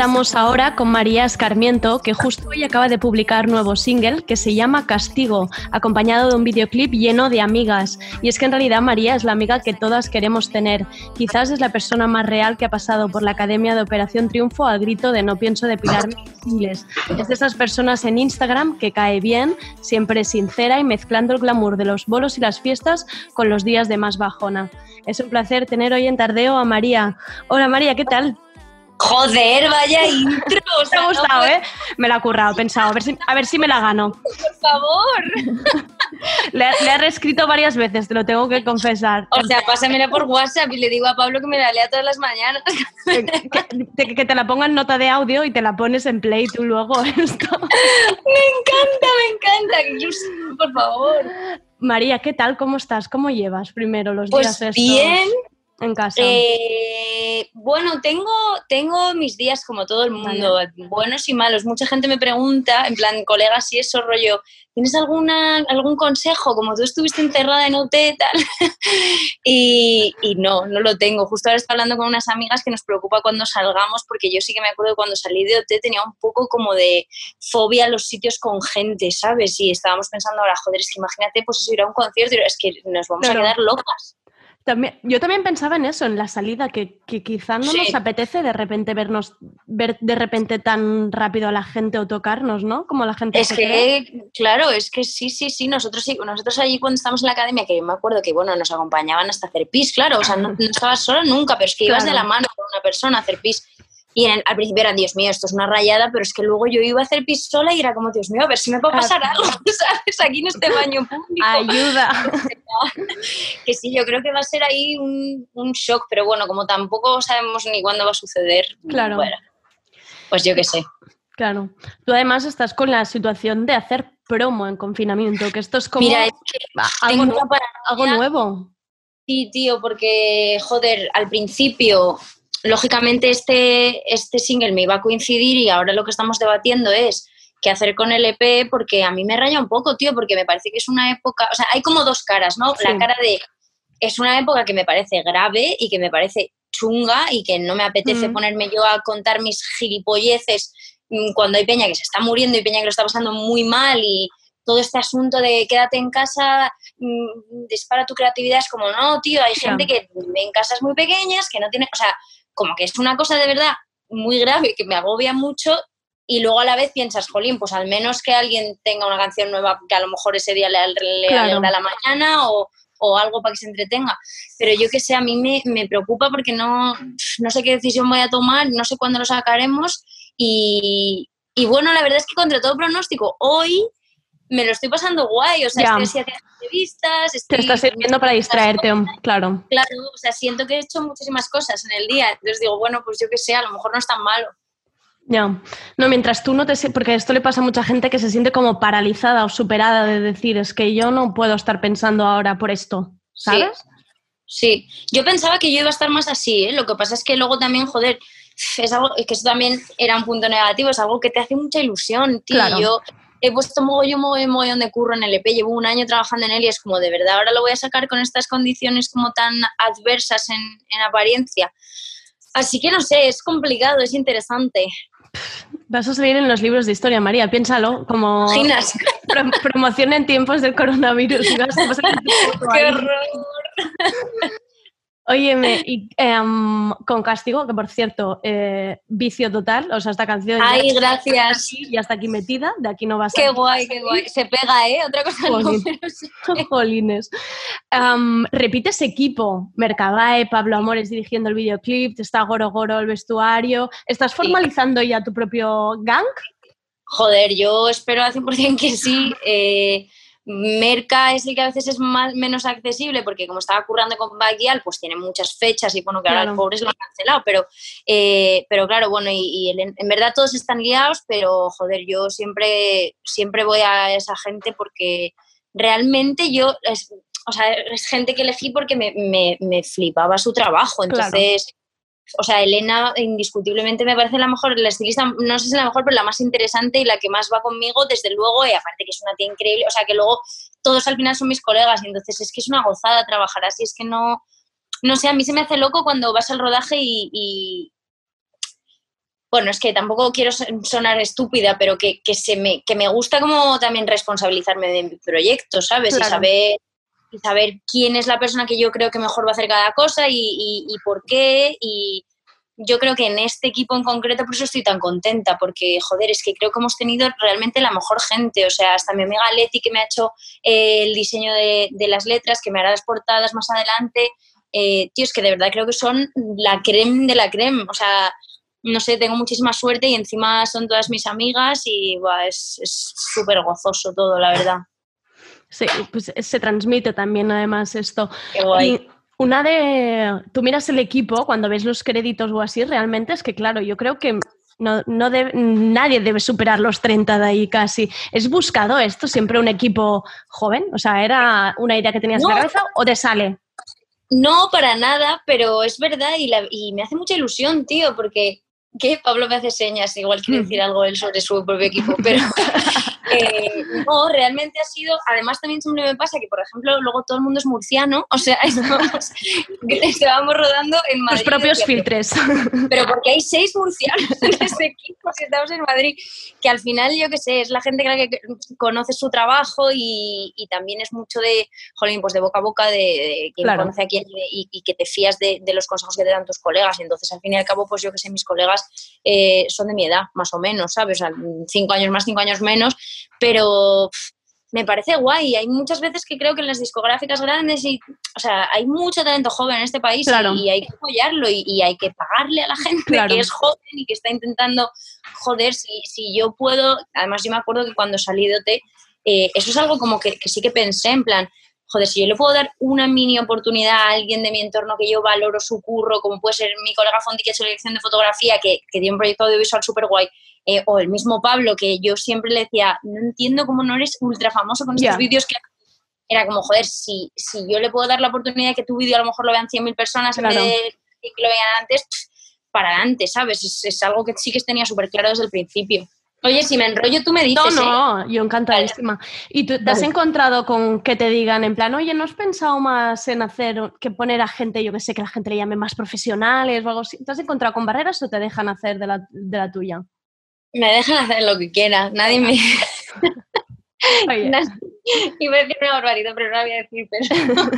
Y conectamos ahora con María Escarmiento, que justo hoy acaba de publicar nuevo single que se llama Castigo, acompañado de un videoclip lleno de amigas. Y es que en realidad María es la amiga que todas queremos tener. Quizás es la persona más real que ha pasado por la Academia de Operación Triunfo al grito de no pienso depilarme los ingles. Es de esas personas en Instagram que cae bien, siempre sincera y mezclando el glamour de los bolos y las fiestas con los días de más bajona. Es un placer tener hoy en Tardeo a María. Hola María, ¿qué tal?
Joder, vaya intro. o sea,
ha gustado, ¿eh? Me la he currado, he pensado, a ver si, a ver si me la gano.
Por favor.
Le, le he reescrito varias veces, te lo tengo que confesar.
O sea, pásamela por WhatsApp y le digo a Pablo que me la lea todas las mañanas.
que, que te la ponga en nota de audio y te la pones en play tú luego. Esto.
Me encanta, me encanta. por favor.
María, ¿qué tal? ¿Cómo estás? ¿Cómo llevas primero los
Pues
días estos
bien.
En casa?
Eh, bueno, tengo, tengo mis días como todo el mundo, buenos y malos. Mucha gente me pregunta, en plan, colegas, si eso rollo, ¿tienes alguna, algún consejo? Como tú estuviste encerrada en OT, tal. y, y no, no lo tengo. Justo ahora estoy hablando con unas amigas que nos preocupa cuando salgamos, porque yo sí que me acuerdo que cuando salí de OT tenía un poco como de fobia a los sitios con gente, ¿sabes? Y estábamos pensando ahora, joder, es que imagínate, pues eso, ir a un concierto y es que nos vamos
Claro.
a quedar locas.
También, yo también pensaba en eso, en la salida, que, que quizá no
Sí.
nos apetece de repente vernos, ver de repente tan rápido a la gente o tocarnos, ¿no? Como la gente
Es
cree.
que, claro, es que sí, sí, sí, nosotros sí, nosotros allí cuando estábamos en la academia, que yo me acuerdo que, bueno, nos acompañaban hasta hacer pis, claro, o sea, no, no estabas sola nunca, pero es que ibas de la mano con una persona a hacer pis. Y en el- al principio eran, Dios mío, esto es una rayada, pero es que luego yo iba a hacer pis sola y era como, Dios mío, a ver si me puede pasar algo, ¿sabes? Aquí en este baño público.
Ayuda.
que sí, yo creo que va a ser ahí un, un shock, pero bueno, como tampoco sabemos ni cuándo va a suceder,
Claro.
bueno, pues yo qué sé.
Claro. Tú además estás con la situación de hacer promo en confinamiento, que esto es como
Mira, es que
ah, algo,
tengo
nu-
una
algo nuevo.
Sí, tío, porque, joder, al principio, lógicamente este, este single me iba a coincidir y ahora lo que estamos debatiendo es qué hacer con el EP porque a mí me raya un poco, tío, porque me parece que es una época, o sea, hay como dos caras, ¿no?
Sí.
La cara de, es una época que me parece grave y que me parece chunga y que no me apetece
Mm.
ponerme yo a contar mis gilipolleces mm, cuando hay peña que se está muriendo y peña que lo está pasando muy mal y todo este asunto de quédate en casa, mm, dispara tu creatividad, es como, no, tío, hay gente que vive en casas muy pequeñas, que no tiene, o sea, como que es una cosa de verdad muy grave que me agobia mucho y luego a la vez piensas, jolín, pues al menos que alguien tenga una canción nueva que a lo mejor ese día le, le
Claro.
alegra la mañana o, o algo para que se entretenga. Pero yo que sé, a mí me, me preocupa porque no, no sé qué decisión voy a tomar, no sé cuándo lo sacaremos y, y bueno, la verdad es que contra todo pronóstico, hoy me lo estoy pasando guay, o sea,
Ya.
estoy haciendo entrevistas,
Te
estoy
está sirviendo para distraerte, claro.
Claro, o sea, siento que he hecho muchísimas cosas en el día. Entonces digo, bueno, pues yo qué sé, a lo mejor no es tan malo.
Ya. No, mientras tú no te... Porque esto le pasa a mucha gente que se siente como paralizada o superada de decir, es que yo no puedo estar pensando ahora por esto, ¿sabes?
Sí, yo pensaba que yo iba a estar más así, ¿eh? Lo que pasa es que luego también, joder, es algo, es que eso también era un punto negativo, es algo que te hace mucha ilusión, tío.
Claro.
Yo he puesto mogollón, mogollón, mogollón de curro en el EP, llevo un año trabajando en él y es como, de verdad, ahora lo voy a sacar con estas condiciones como tan adversas en, en apariencia. Así que no sé, es complicado, es interesante.
Vas a salir en los libros de historia, María, piénsalo, como pro- promoción en tiempos del coronavirus.
¡Qué horror!
Óyeme, y em, con castigo, que por cierto, eh, vicio total, o sea, esta canción
Ay, gracias.
ya está aquí metida, de aquí no vas a
Qué guay, qué guay. Se pega, ¿eh? Otra cosa no,
Jolín.
pero sí.
Jolines. Am, repites equipo. Mercadae, Pablo Amores dirigiendo el videoclip, está Goro Goro el vestuario. ¿Estás formalizando ya tu propio gang?
Joder, yo espero al 100% que sí. Eh, Merca es el que a veces es más, menos accesible porque como estaba currando con Backyal, pues tiene muchas fechas y bueno, que ahora
Claro.
los pobres lo han cancelado, pero, eh, pero claro, bueno, y, y el- en verdad todos están liados, pero joder, yo siempre, siempre voy a esa gente porque realmente yo, es, o sea, es gente que elegí porque me, me- me flipaba su trabajo,
Claro.
O sea, Elena indiscutiblemente me parece la mejor, la estilista, no sé si la mejor, pero la más interesante y la que más va conmigo, desde luego, y aparte que es una tía increíble, o sea, que luego todos al final son mis colegas, y entonces es que es una gozada trabajar así, es que no, no sé, a mí se me hace loco cuando vas al rodaje y, y- bueno, es que tampoco quiero son- sonar estúpida, pero que, que se me, que me gusta como también responsabilizarme de mi proyecto, ¿sabes? Y saber y saber quién es la persona que yo creo que mejor va a hacer cada cosa y, y- y por qué. Y yo creo que en este equipo en concreto, por eso estoy tan contenta, porque, joder, es que creo que hemos tenido realmente la mejor gente. O sea, hasta mi amiga Leti, que me ha hecho eh, el diseño de, de las letras, que me hará las portadas más adelante. Eh, tío, es que de verdad creo que son la creme de la creme. O sea, no sé, tengo muchísima suerte y encima son todas mis amigas y buah, es es súper gozoso todo, la verdad.
Sí, pues se transmite también además esto.
Qué guay.
Y una de... Tú miras el equipo cuando ves los créditos o así, realmente es que, claro, yo creo que no, no debe- nadie debe superar los 30 de ahí casi. ¿Es buscado esto siempre un equipo joven? O sea, ¿era una idea que tenías en la
No.
cabeza o te sale?
No, para nada, pero es verdad y, la- y me hace mucha ilusión, tío, porque que Pablo me hace señas, igual quiere decir algo él sobre su propio equipo, pero eh, no, realmente ha sido, además también siempre me pasa que, por ejemplo, luego todo el mundo es murciano, o sea, estábamos, estábamos rodando en Madrid.
Tus propios
decía,
filtres.
pero porque hay seis murcianos en este equipo, si estamos en Madrid, que al final, yo qué sé, es la gente que, conoce su trabajo y, y también es mucho de, jolín, pues de boca a boca, de, de quién
Claro.
conoce a quién y, y que te fías de, de los consejos que te dan tus colegas. Y entonces, al fin y al cabo, pues yo que sé, mis colegas eh, son de mi edad, más o menos, ¿sabes? O sea, cinco años más, cinco años menos, pero me parece guay. Hay muchas veces que creo que en las discográficas grandes, y, o sea, hay mucho talento joven en este país y- hay que apoyarlo y, y hay que pagarle a la gente
Claro.
que es joven y que está intentando joder. Si, si yo puedo, además yo me acuerdo que cuando salí de OT, eh, eso es algo como que, que sí que pensé en plan, joder, si yo le puedo dar una mini oportunidad a alguien de mi entorno que yo valoro su curro, como puede ser mi colega Fonti que ha hecho la dirección de fotografía, que, que tiene un proyecto audiovisual súper guay, eh, o el mismo Pablo, que yo siempre le decía, no entiendo cómo no eres ultra famoso con estos
Ya.
vídeos que era como, joder, si, si yo le puedo dar la oportunidad de que tu vídeo a lo mejor lo vean 100.000 personas
Claro.
en vez de que lo vean antes, para adelante, ¿sabes? Es, es algo que sí que tenía súper claro desde el principio. Oye, si me enrollo, tú me
No,
dices, ¿eh?
no, yo encantadísima. ¿Y tú te has
Vale.
encontrado con que te digan en plan, oye, ¿no has pensado más en hacer, que poner a gente, yo que sé, que la gente le llame más profesionales o algo así? ¿Te has encontrado con barreras o te dejan hacer de la, de la tuya?
Me dejan hacer lo que quiera. Nadie me...
Oye.
Iba a decir una barbaridad, pero no la voy a decir. Pero...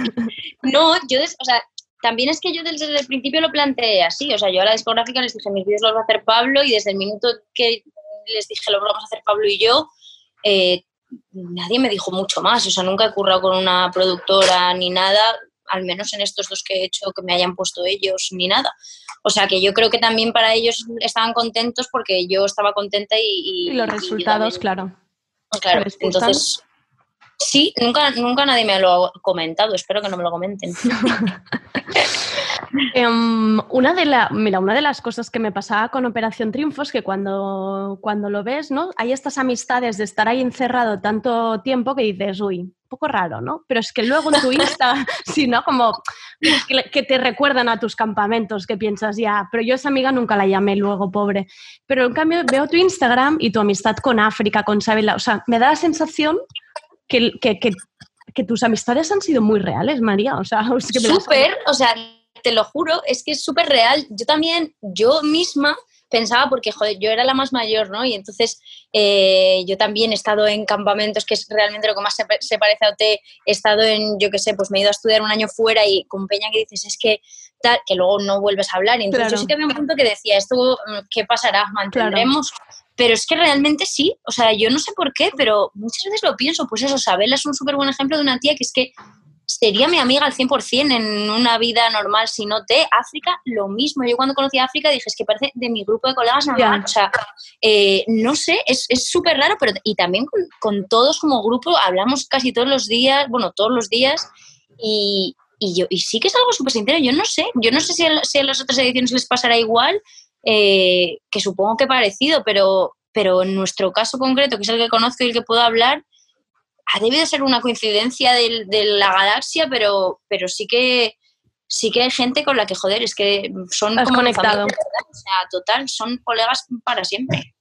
no, yo, o sea, también es que yo desde el principio lo planteé así. O sea, yo a la discográfica les dije, mis vídeos los va a hacer Pablo y desde el minuto que les dije, los vamos a hacer Pablo y yo, eh, nadie me dijo mucho más. O sea, nunca he currado con una productora ni nada, al menos en estos dos que he hecho que me hayan puesto ellos ni nada. O sea, que yo creo que también para ellos estaban contentos porque yo estaba contenta y...
Y los resultados, claro.
Claro, entonces sí, nunca, nunca nadie me lo ha comentado, espero que no me lo comenten.
Em, una, de la, mira, una de las cosas que me pasaba con Operación Triunfo es que cuando, cuando lo ves, ¿no? Hay estas amistades de estar ahí encerrado tanto tiempo que dices, uy, un poco raro, ¿no? Pero es que luego en tu Insta, sí, ¿no? Como que, te recuerdan a tus campamentos, que piensas, ya, pero yo esa amiga nunca la llamé luego, pobre. Pero en cambio veo tu Instagram y tu amistad con África, con Sabela, o sea, me da la sensación que, que, que, tus amistades han sido muy reales, María. O sea, es
Súper, o sea, te lo juro, es que es súper real. Yo también, yo misma pensaba, porque joder, yo era la más mayor, ¿no? Y entonces eh, yo también he estado en campamentos, que es realmente lo que más se, se parece a OT. He estado en, yo qué sé, pues me he ido a estudiar un año fuera y con Peña que dices, es que tal, que luego no vuelves a hablar. Y entonces
Claro.
yo sí que había un punto que decía, ¿esto mm, qué pasará? ¿Mantendremos? Pero es que realmente sí, o sea, yo no sé por qué, pero muchas veces lo pienso. Pues eso, Sabela es un súper buen ejemplo de una tía que es que sería mi amiga al 100% en una vida normal si no te. África, lo mismo. Yo cuando conocí a África dije, es que parece de mi grupo de colegas normal.
Ya.
O sea, eh, no sé, es es súper raro, pero y también con, con todos como grupo hablamos casi todos los días, bueno, todos los días, y, y yo, y sí que es algo súper sincero. Yo no sé, yo no sé si a, si a las otras ediciones les pasará igual, eh, que supongo que parecido, pero, pero en nuestro caso concreto, que es el que conozco y el que puedo hablar, ha debido ser una coincidencia de, la galaxia, pero, pero sí que sí que hay gente con la que, joder, es que son
Has
como
conectado.
O sea, total, son colegas para siempre.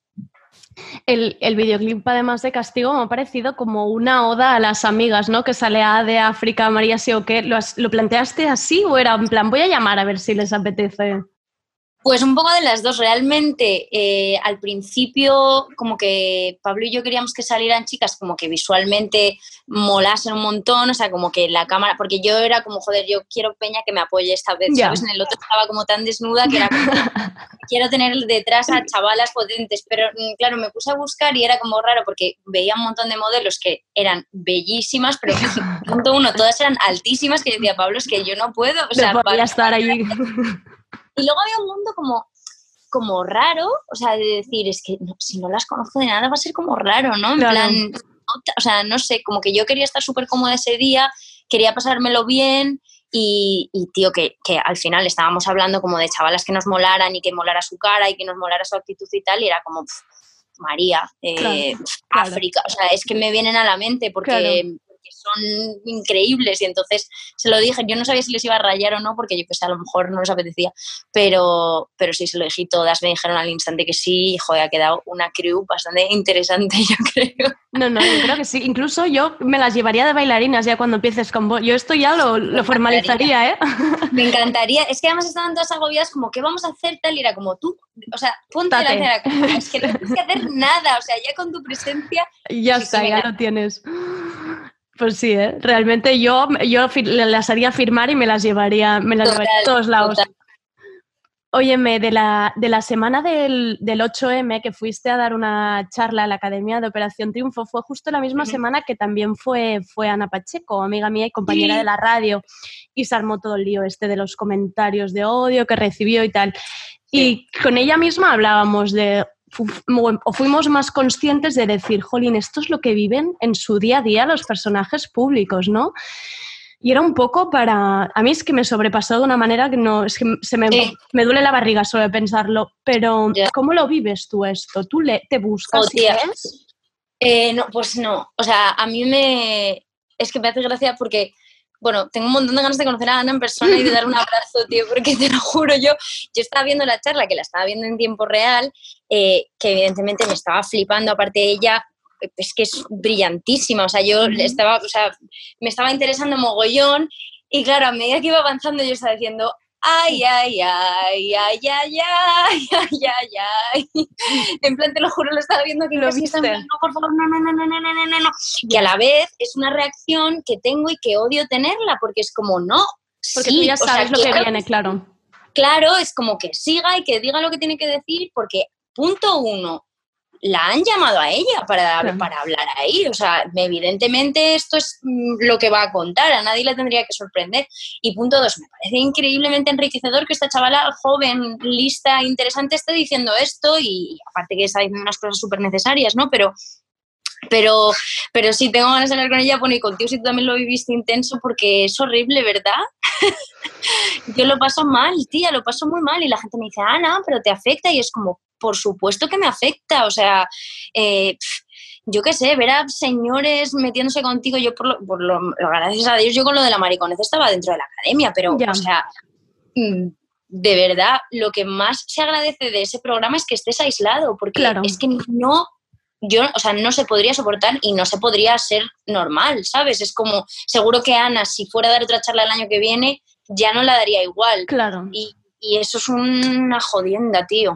El, el videoclip, además de Castigo, me ha parecido como una oda a las amigas, ¿no? Que sale a de África, María sí o qué. ¿Lo, has- ¿Lo planteaste así o era en plan, voy a llamar a ver si les apetece?
Pues un poco de las dos. Realmente, eh, al principio, como que Pablo y yo queríamos que salieran chicas como que visualmente molasen un montón, o sea, como que la cámara, porque yo era como, joder, yo quiero Peña que me apoye esta vez,
Ya.
¿sabes? En el otro estaba como tan desnuda que era como, quiero tener detrás a chavalas potentes, pero mm, claro, me puse a buscar y era como raro porque veía un montón de modelos que eran bellísimas, pero punto uno, todas eran altísimas, que yo decía, Pablo, es que yo no puedo, o sea,
no podía estar allí.
Y luego había un mundo como, como raro, o sea, de decir, es que no- si no las conozco de nada va a ser como raro, ¿no? En
Claro.
plan, o sea, no sé, como que yo quería estar súper cómoda ese día, quería pasármelo bien y, y, tío, que, que al final estábamos hablando como de chavalas que nos molaran y que molara su cara y que nos molara su actitud y tal, y era como, María, eh,
Claro,
pf,
claro.
África, o sea, es que me vienen a la mente porque... que son increíbles. Y entonces se lo dije, yo no sabía si les iba a rayar o no, porque yo pues a lo mejor no les apetecía, pero, pero sí se lo dije todas, me dijeron al instante que sí, y joder, ha quedado una crew bastante interesante, yo creo.
No, no, yo creo que sí. Incluso yo me las llevaría de bailarinas ya cuando empieces con vos. Yo esto ya lo, lo formalizaría, ¿eh?
Me encantaría. Es que además estaban todas agobiadas como, ¿qué vamos a hacer tal? Y era como tú, o sea, ponte la cara. Es que no tienes que hacer nada, o sea, ya con tu presencia.
Ya está, ya lo tienes. Pues sí, ¿eh? realmente yo, yo las haría firmar y me las llevaría, me las llevaría a todos lados.
total.
Óyeme, de la, de la semana del, del 8M que fuiste a dar una charla a la Academia de Operación Triunfo, fue justo la misma semana que también fue, fue Ana Pacheco, amiga mía y compañera
Sí.
de la radio, y se armó todo el lío este de los comentarios de odio que recibió y tal. Y con ella misma hablábamos de, fu- o fuimos más conscientes de decir, jolín, esto es lo que viven en su día a día los personajes públicos, ¿no? Y era un poco para... A mí es que me sobrepasó de una manera que no... Es que se me,
Sí.
me duele la barriga solo de pensarlo. Pero. ¿cómo lo vives tú esto? ¿Tú le, te buscas y
Hostia.
ves?
Eh, no, pues no. O sea, a mí me. Es que me hace gracia porque, bueno, tengo un montón de ganas de conocer a Ana en persona y de dar un abrazo, tío, porque te lo juro, yo, yo estaba viendo la charla, que la estaba viendo en tiempo real, eh, que evidentemente me estaba flipando, aparte de ella. Es que es brillantísima, o sea, yo estaba, o sea, me estaba interesando mogollón y claro, a medida que iba avanzando yo estaba diciendo, ay, ay, ay, ay, ay, ay, ay, ay, ay. En plan, te lo juro, lo estaba viendo que
¿Lo viste?
no, por favor, no, no, no, no, no, no, no, no, no. Que a la vez es una reacción que tengo y que odio tenerla, porque es como, no,
Porque
sí,
tú ya
o sea,
sabes lo que
claro,
viene, claro.
Claro, es como que siga y que diga lo que tiene que decir, porque punto uno, la han llamado a ella para,
Claro.
para hablar ahí. O sea, evidentemente esto es mm, lo que va a contar, a nadie le tendría que sorprender. Y punto dos, me parece increíblemente enriquecedor que esta chavala joven, lista, interesante, esté diciendo esto y aparte que está diciendo unas cosas súper necesarias, ¿no? Pero, pero, pero sí, tengo ganas de hablar con ella, bueno, y contigo si tú también lo viviste intenso porque es horrible, ¿verdad? Yo lo paso mal, tía, lo paso muy mal y la gente me dice, Ana, pero te afecta y es como, por supuesto que me afecta, o sea, eh, yo qué sé, ver a señores metiéndose contigo, yo por lo, por lo, lo- gracias a Dios, yo con lo de la mariconez estaba dentro de la academia, pero,
Ya.
o sea, mm, de verdad, lo que más se agradece de ese programa es que estés aislado, porque
Claro.
es que no, yo, o sea, no se podría soportar y no se podría ser normal, ¿sabes? Es como, seguro que Ana, si fuera a dar otra charla el año que viene, ya no la daría igual.
Claro.
Y, y eso es una jodienda, tío.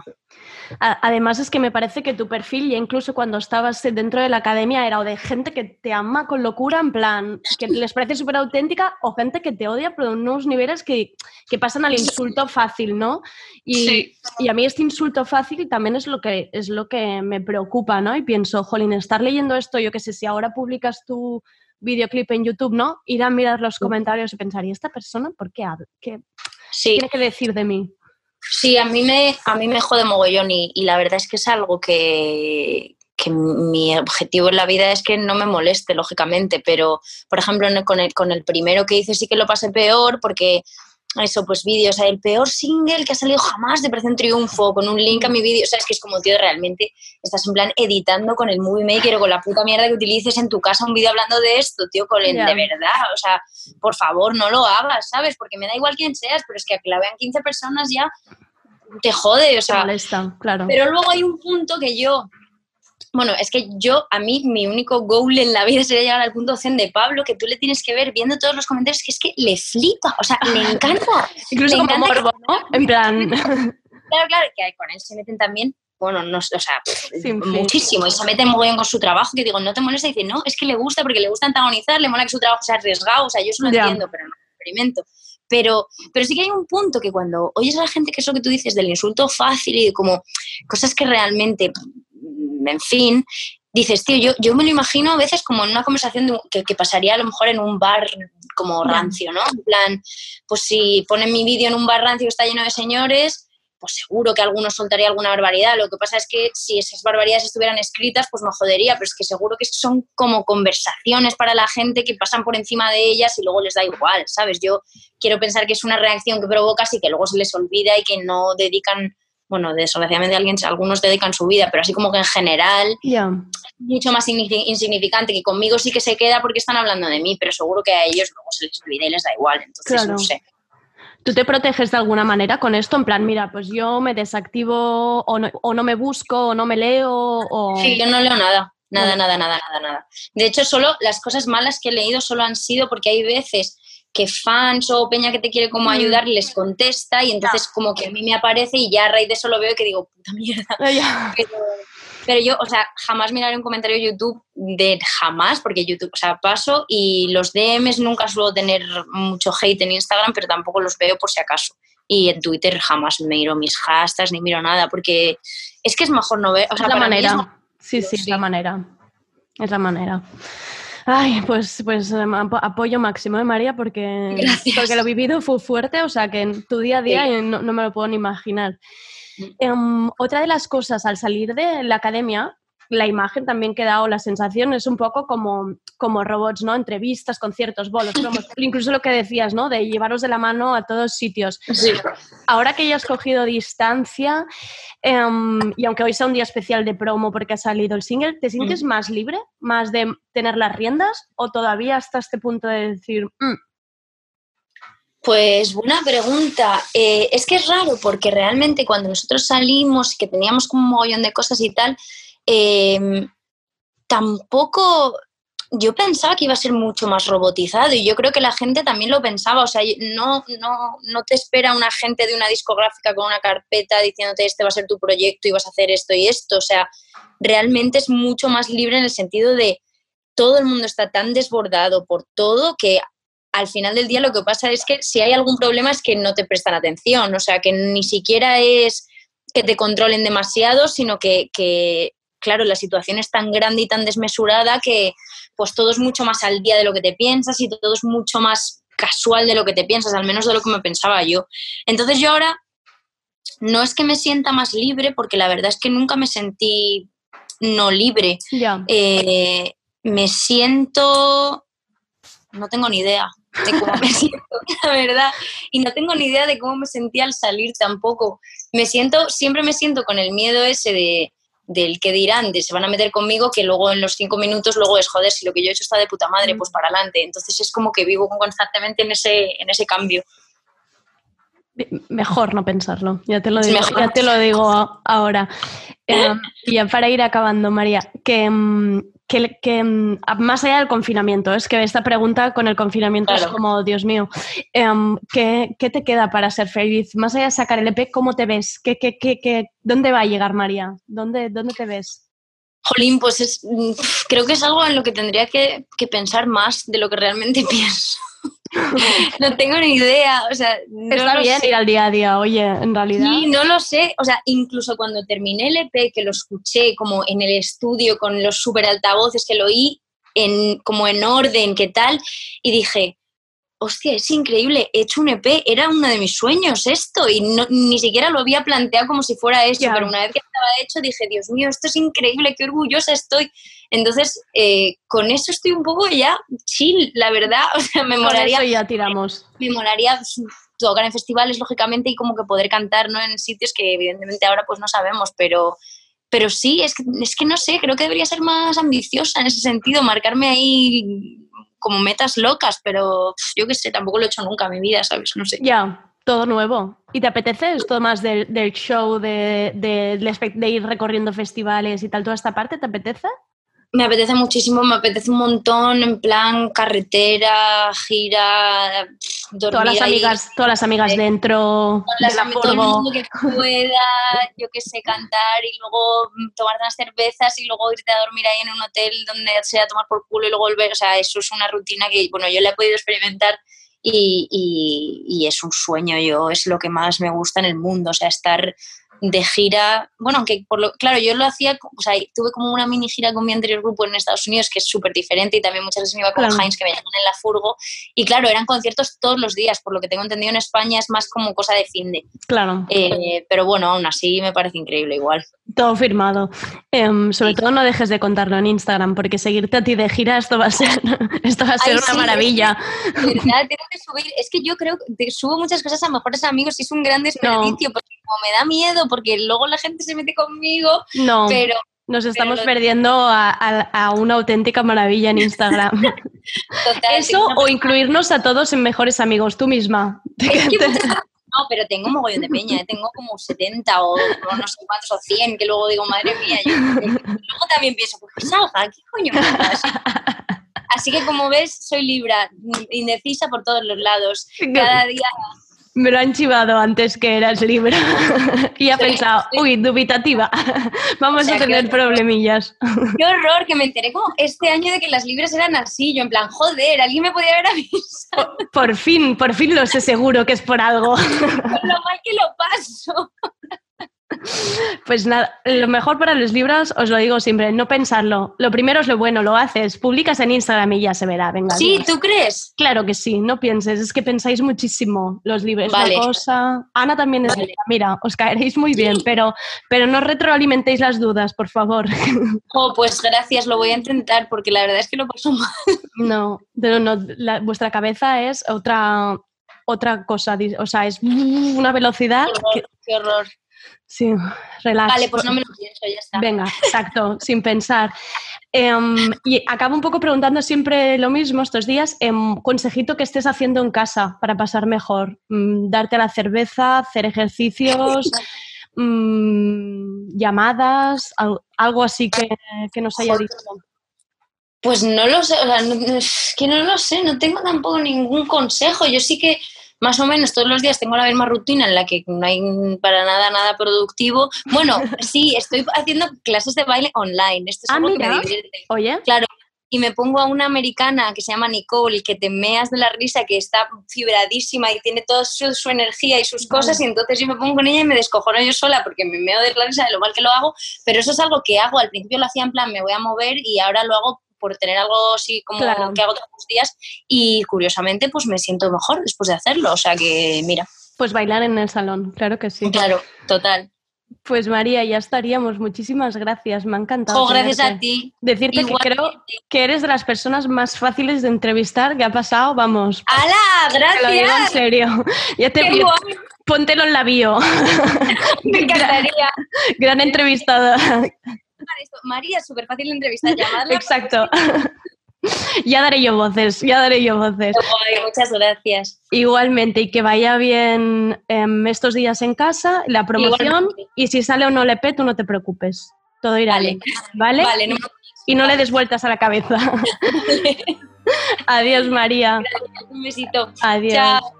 Además es que me parece que tu perfil, ya incluso cuando estabas dentro de la academia, era o de gente que te ama con locura, en plan, que les parece súper auténtica, o gente que te odia, pero en unos niveles que, que pasan al insulto fácil, ¿no? Y,
Sí.
y a mí este insulto fácil también es lo, que, es lo que me preocupa, ¿no? Y pienso, jolín, estar leyendo esto, yo qué sé, si ahora publicas tu videoclip en YouTube, ¿no? Ir a mirar los comentarios y pensar, ¿y esta persona por qué habla? ¿Qué
Sí.
tiene que decir de mí?
Sí, a mí me, a mí me jode mogollón y, y la verdad es que es algo que, que mi objetivo en la vida es que no me moleste, lógicamente, pero, por ejemplo, con, el, con el primero que hice sí que lo pasé peor porque eso, pues vídeos, o sea, el peor single que ha salido jamás de Operación Triunfo, con un link a mi vídeo, o sea, es que es como, tío, realmente estás en plan editando con el Movie Maker o con la puta mierda que utilices en tu casa un vídeo hablando de esto, tío, Colin,
Ya.
de verdad, o sea, por favor, no lo hagas, ¿sabes? Porque me da igual quién seas, pero es que a que la vean 15 personas ya te jode, o
Te
sea,
molesta, claro.
pero luego hay un punto que yo, bueno, es que yo, a mí, mi único goal en la vida sería llegar al punto zen de Pablo, que tú le tienes que ver viendo todos los comentarios, que es que le flipa, o sea, le encanta.
Incluso
le
como
encanta que-
morbo, ¿no? En plan...
Claro, claro, que con él se meten también, bueno, no, sé, o sea, muchísimo, y se meten muy bien con su trabajo, que digo, no te molesta, y dice, no, es que le gusta porque le gusta antagonizar, le mola que su trabajo sea arriesgado, o sea, yo eso lo entiendo, pero no lo experimento. Pero, pero sí que hay un punto que cuando oyes a la gente que es lo que tú dices del insulto fácil y como cosas que realmente, en fin, dices, tío, yo, yo me lo imagino a veces como en una conversación de que, que pasaría a lo mejor en un bar como rancio, ¿no? En plan, pues si ponen mi vídeo en un bar rancio que está lleno de señores, pues seguro que alguno soltaría alguna barbaridad. Lo que pasa es que si esas barbaridades estuvieran escritas, pues me jodería, pero es que seguro que son como conversaciones para la gente que pasan por encima de ellas y luego les da igual, ¿sabes? Yo quiero pensar que es una reacción que provocas y que luego se les olvida y que no dedican bueno, desgraciadamente alguien, algunos dedican su vida, pero así como que en general
Ya.
mucho más signifi- insignificante, que conmigo sí que se queda porque están hablando de mí, pero seguro que a ellos luego se les olvida y les da igual, entonces
Claro.
no sé.
¿Tú te proteges de alguna manera con esto? En plan, mira, pues yo me desactivo o no, o no me busco o no me leo o...
Sí, yo no leo nada, nada, nada, nada, nada, nada. De hecho, solo las cosas malas que he leído solo han sido porque hay veces que fans o peña que te quiere como
Mm.
ayudar les contesta y entonces como que a mí me aparece y ya a raíz de eso lo veo y que digo, puta mierda. Pero, pero yo, o sea, jamás miraré un comentario de YouTube de jamás, porque YouTube, o sea, paso y los DMs nunca suelo tener mucho hate en Instagram, pero tampoco los veo por si acaso. Y en Twitter jamás miro mis hashtags ni miro nada, porque es que es mejor no ver. O sea,
es la
es
manera. Sí, sí, es la manera. Es la manera. Ay, pues, pues apo- apoyo máximo, ¿eh, María? Porque,
Gracias.
porque lo vivido fue fuerte, o sea que en tu día a día
Sí.
eh, no, no me lo puedo ni imaginar. Em, otra de las cosas, al salir de la academia, la imagen también que da o la sensación es un poco como, como robots, ¿no? Entrevistas, conciertos, bolos, promos, incluso lo que decías, ¿no? De llevaros de la mano a todos sitios.
Sí.
Ahora que ya has cogido distancia, em, y aunque hoy sea un día especial de promo porque ha salido el single, ¿te sientes más libre? ¿Más de tener las riendas? ¿O todavía hasta este punto de decir, "Mm,
Pues buena pregunta. Eh, es que es raro porque realmente cuando nosotros salimos, que teníamos como un mogollón de cosas y tal, eh, tampoco yo pensaba que iba a ser mucho más robotizado y yo creo que la gente también lo pensaba. O sea, no, no, no te espera un agente de una discográfica con una carpeta diciéndote este va a ser tu proyecto y vas a hacer esto y esto. O sea, realmente es mucho más libre en el sentido de todo el mundo está tan desbordado por todo que al final del día lo que pasa es que si hay algún problema es que no te prestan atención, o sea, que ni siquiera es que te controlen demasiado, sino que, claro, la situación es tan grande y tan desmesurada que pues todo es mucho más al día de lo que te piensas y todo es mucho más casual de lo que te piensas, al menos de lo que me pensaba yo. Entonces yo ahora no es que me sienta más libre, porque la verdad es que nunca me sentí no libre.
ya?
Eh, me siento, no tengo ni idea de cómo me siento, la verdad, y no tengo ni idea de cómo me sentí al salir tampoco. Me siento, siempre me siento con el miedo ese de del que dirán, de se van a meter conmigo, que luego en los cinco minutos luego es, joder, si lo que yo he hecho está de puta madre, pues para adelante. Entonces es como que vivo constantemente en ese, en ese cambio.
Mejor no pensarlo, ya te lo digo, ya te lo digo ahora. Eh, y ya para ir acabando, María, que, mm, que, que, mm, más allá del confinamiento, es que esta pregunta con el confinamiento es como, Dios mío, em, ¿qué, qué te queda para ser feliz? Más allá de sacar el EP, ¿cómo te ves? ¿Qué, qué, qué, qué- ¿Dónde va a llegar María? ¿Dónde, dónde te ves?
Jolín, pues es, mm, creo que es algo en lo que tendría que, que pensar más de lo que realmente pienso. No tengo ni idea, o sea, no
Está
lo
bien
sé.
ir al día a día, oye, en realidad.
Sí, no lo sé. O sea, incluso cuando terminé el EP, que lo escuché como en el estudio con los super altavoces, que lo oí en, como en orden, qué tal, y dije, hostia, es increíble, he hecho un EP, era uno de mis sueños esto, y no, ni siquiera lo había planteado como si fuera eso, pero una vez que estaba hecho dije, Dios mío, esto es increíble, qué orgullosa estoy. Entonces, eh, con eso estoy un poco ya chill, la verdad, o sea, me
Con
molaría
eso ya tiramos.
me molaría pues, tocar en festivales, lógicamente, y como que poder cantar ¿no? en sitios que evidentemente ahora pues no sabemos, pero, pero sí, es que, es que no sé, creo que debería ser más ambiciosa en ese sentido, marcarme ahí como metas locas, pero yo qué sé, tampoco lo he hecho nunca en mi vida, ¿sabes? No sé.
Ya, todo nuevo. ¿Y te apetece esto más del, del show, de, de, de ir recorriendo festivales y tal, toda esta parte? ¿Te apetece?
Me apetece muchísimo, me apetece un montón, en plan carretera, gira, dormir
Todas las
ahí.
amigas, todas las amigas dentro
con
de
las
la
ami- todo el mundo que pueda, yo que sé, cantar y luego tomar unas cervezas y luego irte a dormir ahí en un hotel donde sea tomar por culo y luego volver. O sea, eso es una rutina que, bueno, yo la he podido experimentar y, y- y es un sueño, yo es lo que más me gusta en el mundo, o sea, estar de gira, bueno, aunque por lo, claro, yo lo hacía, o sea, tuve como una mini gira con mi anterior grupo en Estados Unidos, que es súper diferente, y también muchas veces me iba con
Claro.
Heinz, que me llaman en la furgo, y claro, eran conciertos todos los días, por lo que tengo entendido en España es más como cosa de fin de.
Claro,
Eh, pero bueno, aún así me parece increíble igual.
todo firmado. Em, sobre todo no dejes de contarlo en Instagram, porque seguirte a ti de gira, esto va a ser, esto va a ser
Ay,
una
sí,
maravilla.
De verdad, tengo que subir. Es que yo creo que subo muchas cosas a mejores amigos y es un gran desperdicio. Porque como me da miedo porque luego la gente se mete conmigo,
No.
pero
Nos estamos
lo-
perdiendo a, a- a una auténtica maravilla en Instagram.
total,
Eso o incluirnos a todos en mejores amigos, tú misma.
Es que No, pero tengo un mogollón de peña, ¿eh? tengo como 70 o, o no sé cuántos o 100, que luego digo, madre mía, yo, luego también pienso, pues que salga, ¿qué coño me pasa? Así que como ves, soy Libra, indecisa por todos los lados. Cada día,
Me lo han chivado antes que eras libre. y ha
Sí,
pensado, uy, dubitativa. Vamos
O sea,
a tener problemillas.
qué horror, que me enteré como este año de que las libras eran así, yo en plan, joder, alguien me podía haber avisado
Por fin, por fin lo sé seguro que es por algo.
con lo mal que lo paso.
Pues nada, lo mejor para los libros, os lo digo siempre, no pensarlo. Lo primero es lo bueno, lo haces, publicas en Instagram y ya se verá, venga.
Sí,
adiós.
¿tú crees?
Claro que sí, no pienses, es que pensáis muchísimo los libros.
Vale.
Una cosa. Ana también es
Vale.
mira, os caeréis muy bien, pero, pero no retroalimentéis las dudas, por favor.
Oh, pues gracias, lo voy a intentar porque la verdad es que lo paso mal.
No, no, no, la- vuestra cabeza es otra, otra cosa, o sea, es una velocidad.
Qué
que-
horror, qué horror.
Sí, relax.
Vale, pues no me lo pienso, ya está.
Venga, exacto, sin pensar. Em, y acabo un poco preguntando siempre lo mismo estos días. em, consejito que estés haciendo en casa para pasar mejor. Mm, darte la cerveza, hacer ejercicios, mm, llamadas, al- algo así que, que nos haya dicho.
Pues no lo sé, o sea, no- es que no lo sé, no tengo tampoco ningún consejo. Yo sí que más o menos todos los días tengo la misma rutina en la que no hay para nada nada productivo. Bueno, sí, estoy haciendo clases de baile online. Esto es
Ah,
algo que me divierte.
Oye,
Claro, y me pongo a una americana que se llama Nicole, que te meas de la risa, que está fibradísima y tiene toda su, su energía y sus cosas, y entonces yo me pongo con ella y me descojono yo sola porque me meo de la risa de lo mal que lo hago, pero eso es algo que hago. Al principio lo hacía en plan, me voy a mover y ahora lo hago por tener algo así como
Claro.
que hago todos los días y curiosamente pues me siento mejor después de hacerlo. O sea que, mira,
pues bailar en el salón, claro que sí.
claro, total.
Pues María, ya estaríamos. Muchísimas gracias, me ha encantado.
Gracias a ti.
Decirte que creo que eres de las personas más fáciles de entrevistar que ha pasado, vamos.
¡Hala!
Te lo digo en
¡Gracias!
serio. Ya te. Póntelo en la bio.
Me encantaría.
Gran entrevistada.
María, es súper fácil de entrevistar, llamadla.
Exacto. Ya daré yo voces, ya daré yo voces.
Guay, muchas gracias.
Igualmente, y que vaya bien em, estos días en casa, la promoción,
Igualmente.
y si sale o no le tú no te preocupes. Todo irá
Vale.
bien. ¿Vale?
Vale, no
Y no le des vueltas a la cabeza. Adiós, María.
Un besito.
Adiós.
Chao.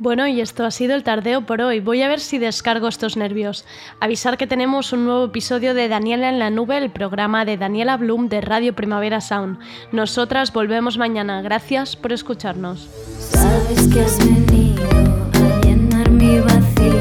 Bueno, y esto ha sido el tardeo por hoy. Voy a ver si descargo estos nervios. Avisar que tenemos un nuevo episodio de Daniela en la Nube, el programa de Daniela Bloom de Radio Primavera Sound. Nosotras volvemos mañana. Gracias por escucharnos.
Sabes que has venido a llenar mi vacío.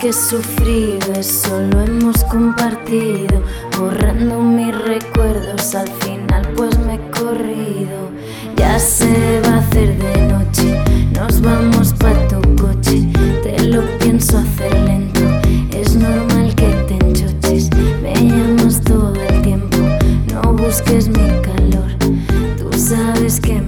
Que he sufrido, eso lo hemos compartido, borrando mis recuerdos, al final pues me he corrido. Ya se va a hacer de noche, nos vamos pa' tu coche, te lo pienso hacer lento, es normal que te enchoches, me llamas todo el tiempo, no busques mi calor, tú sabes que me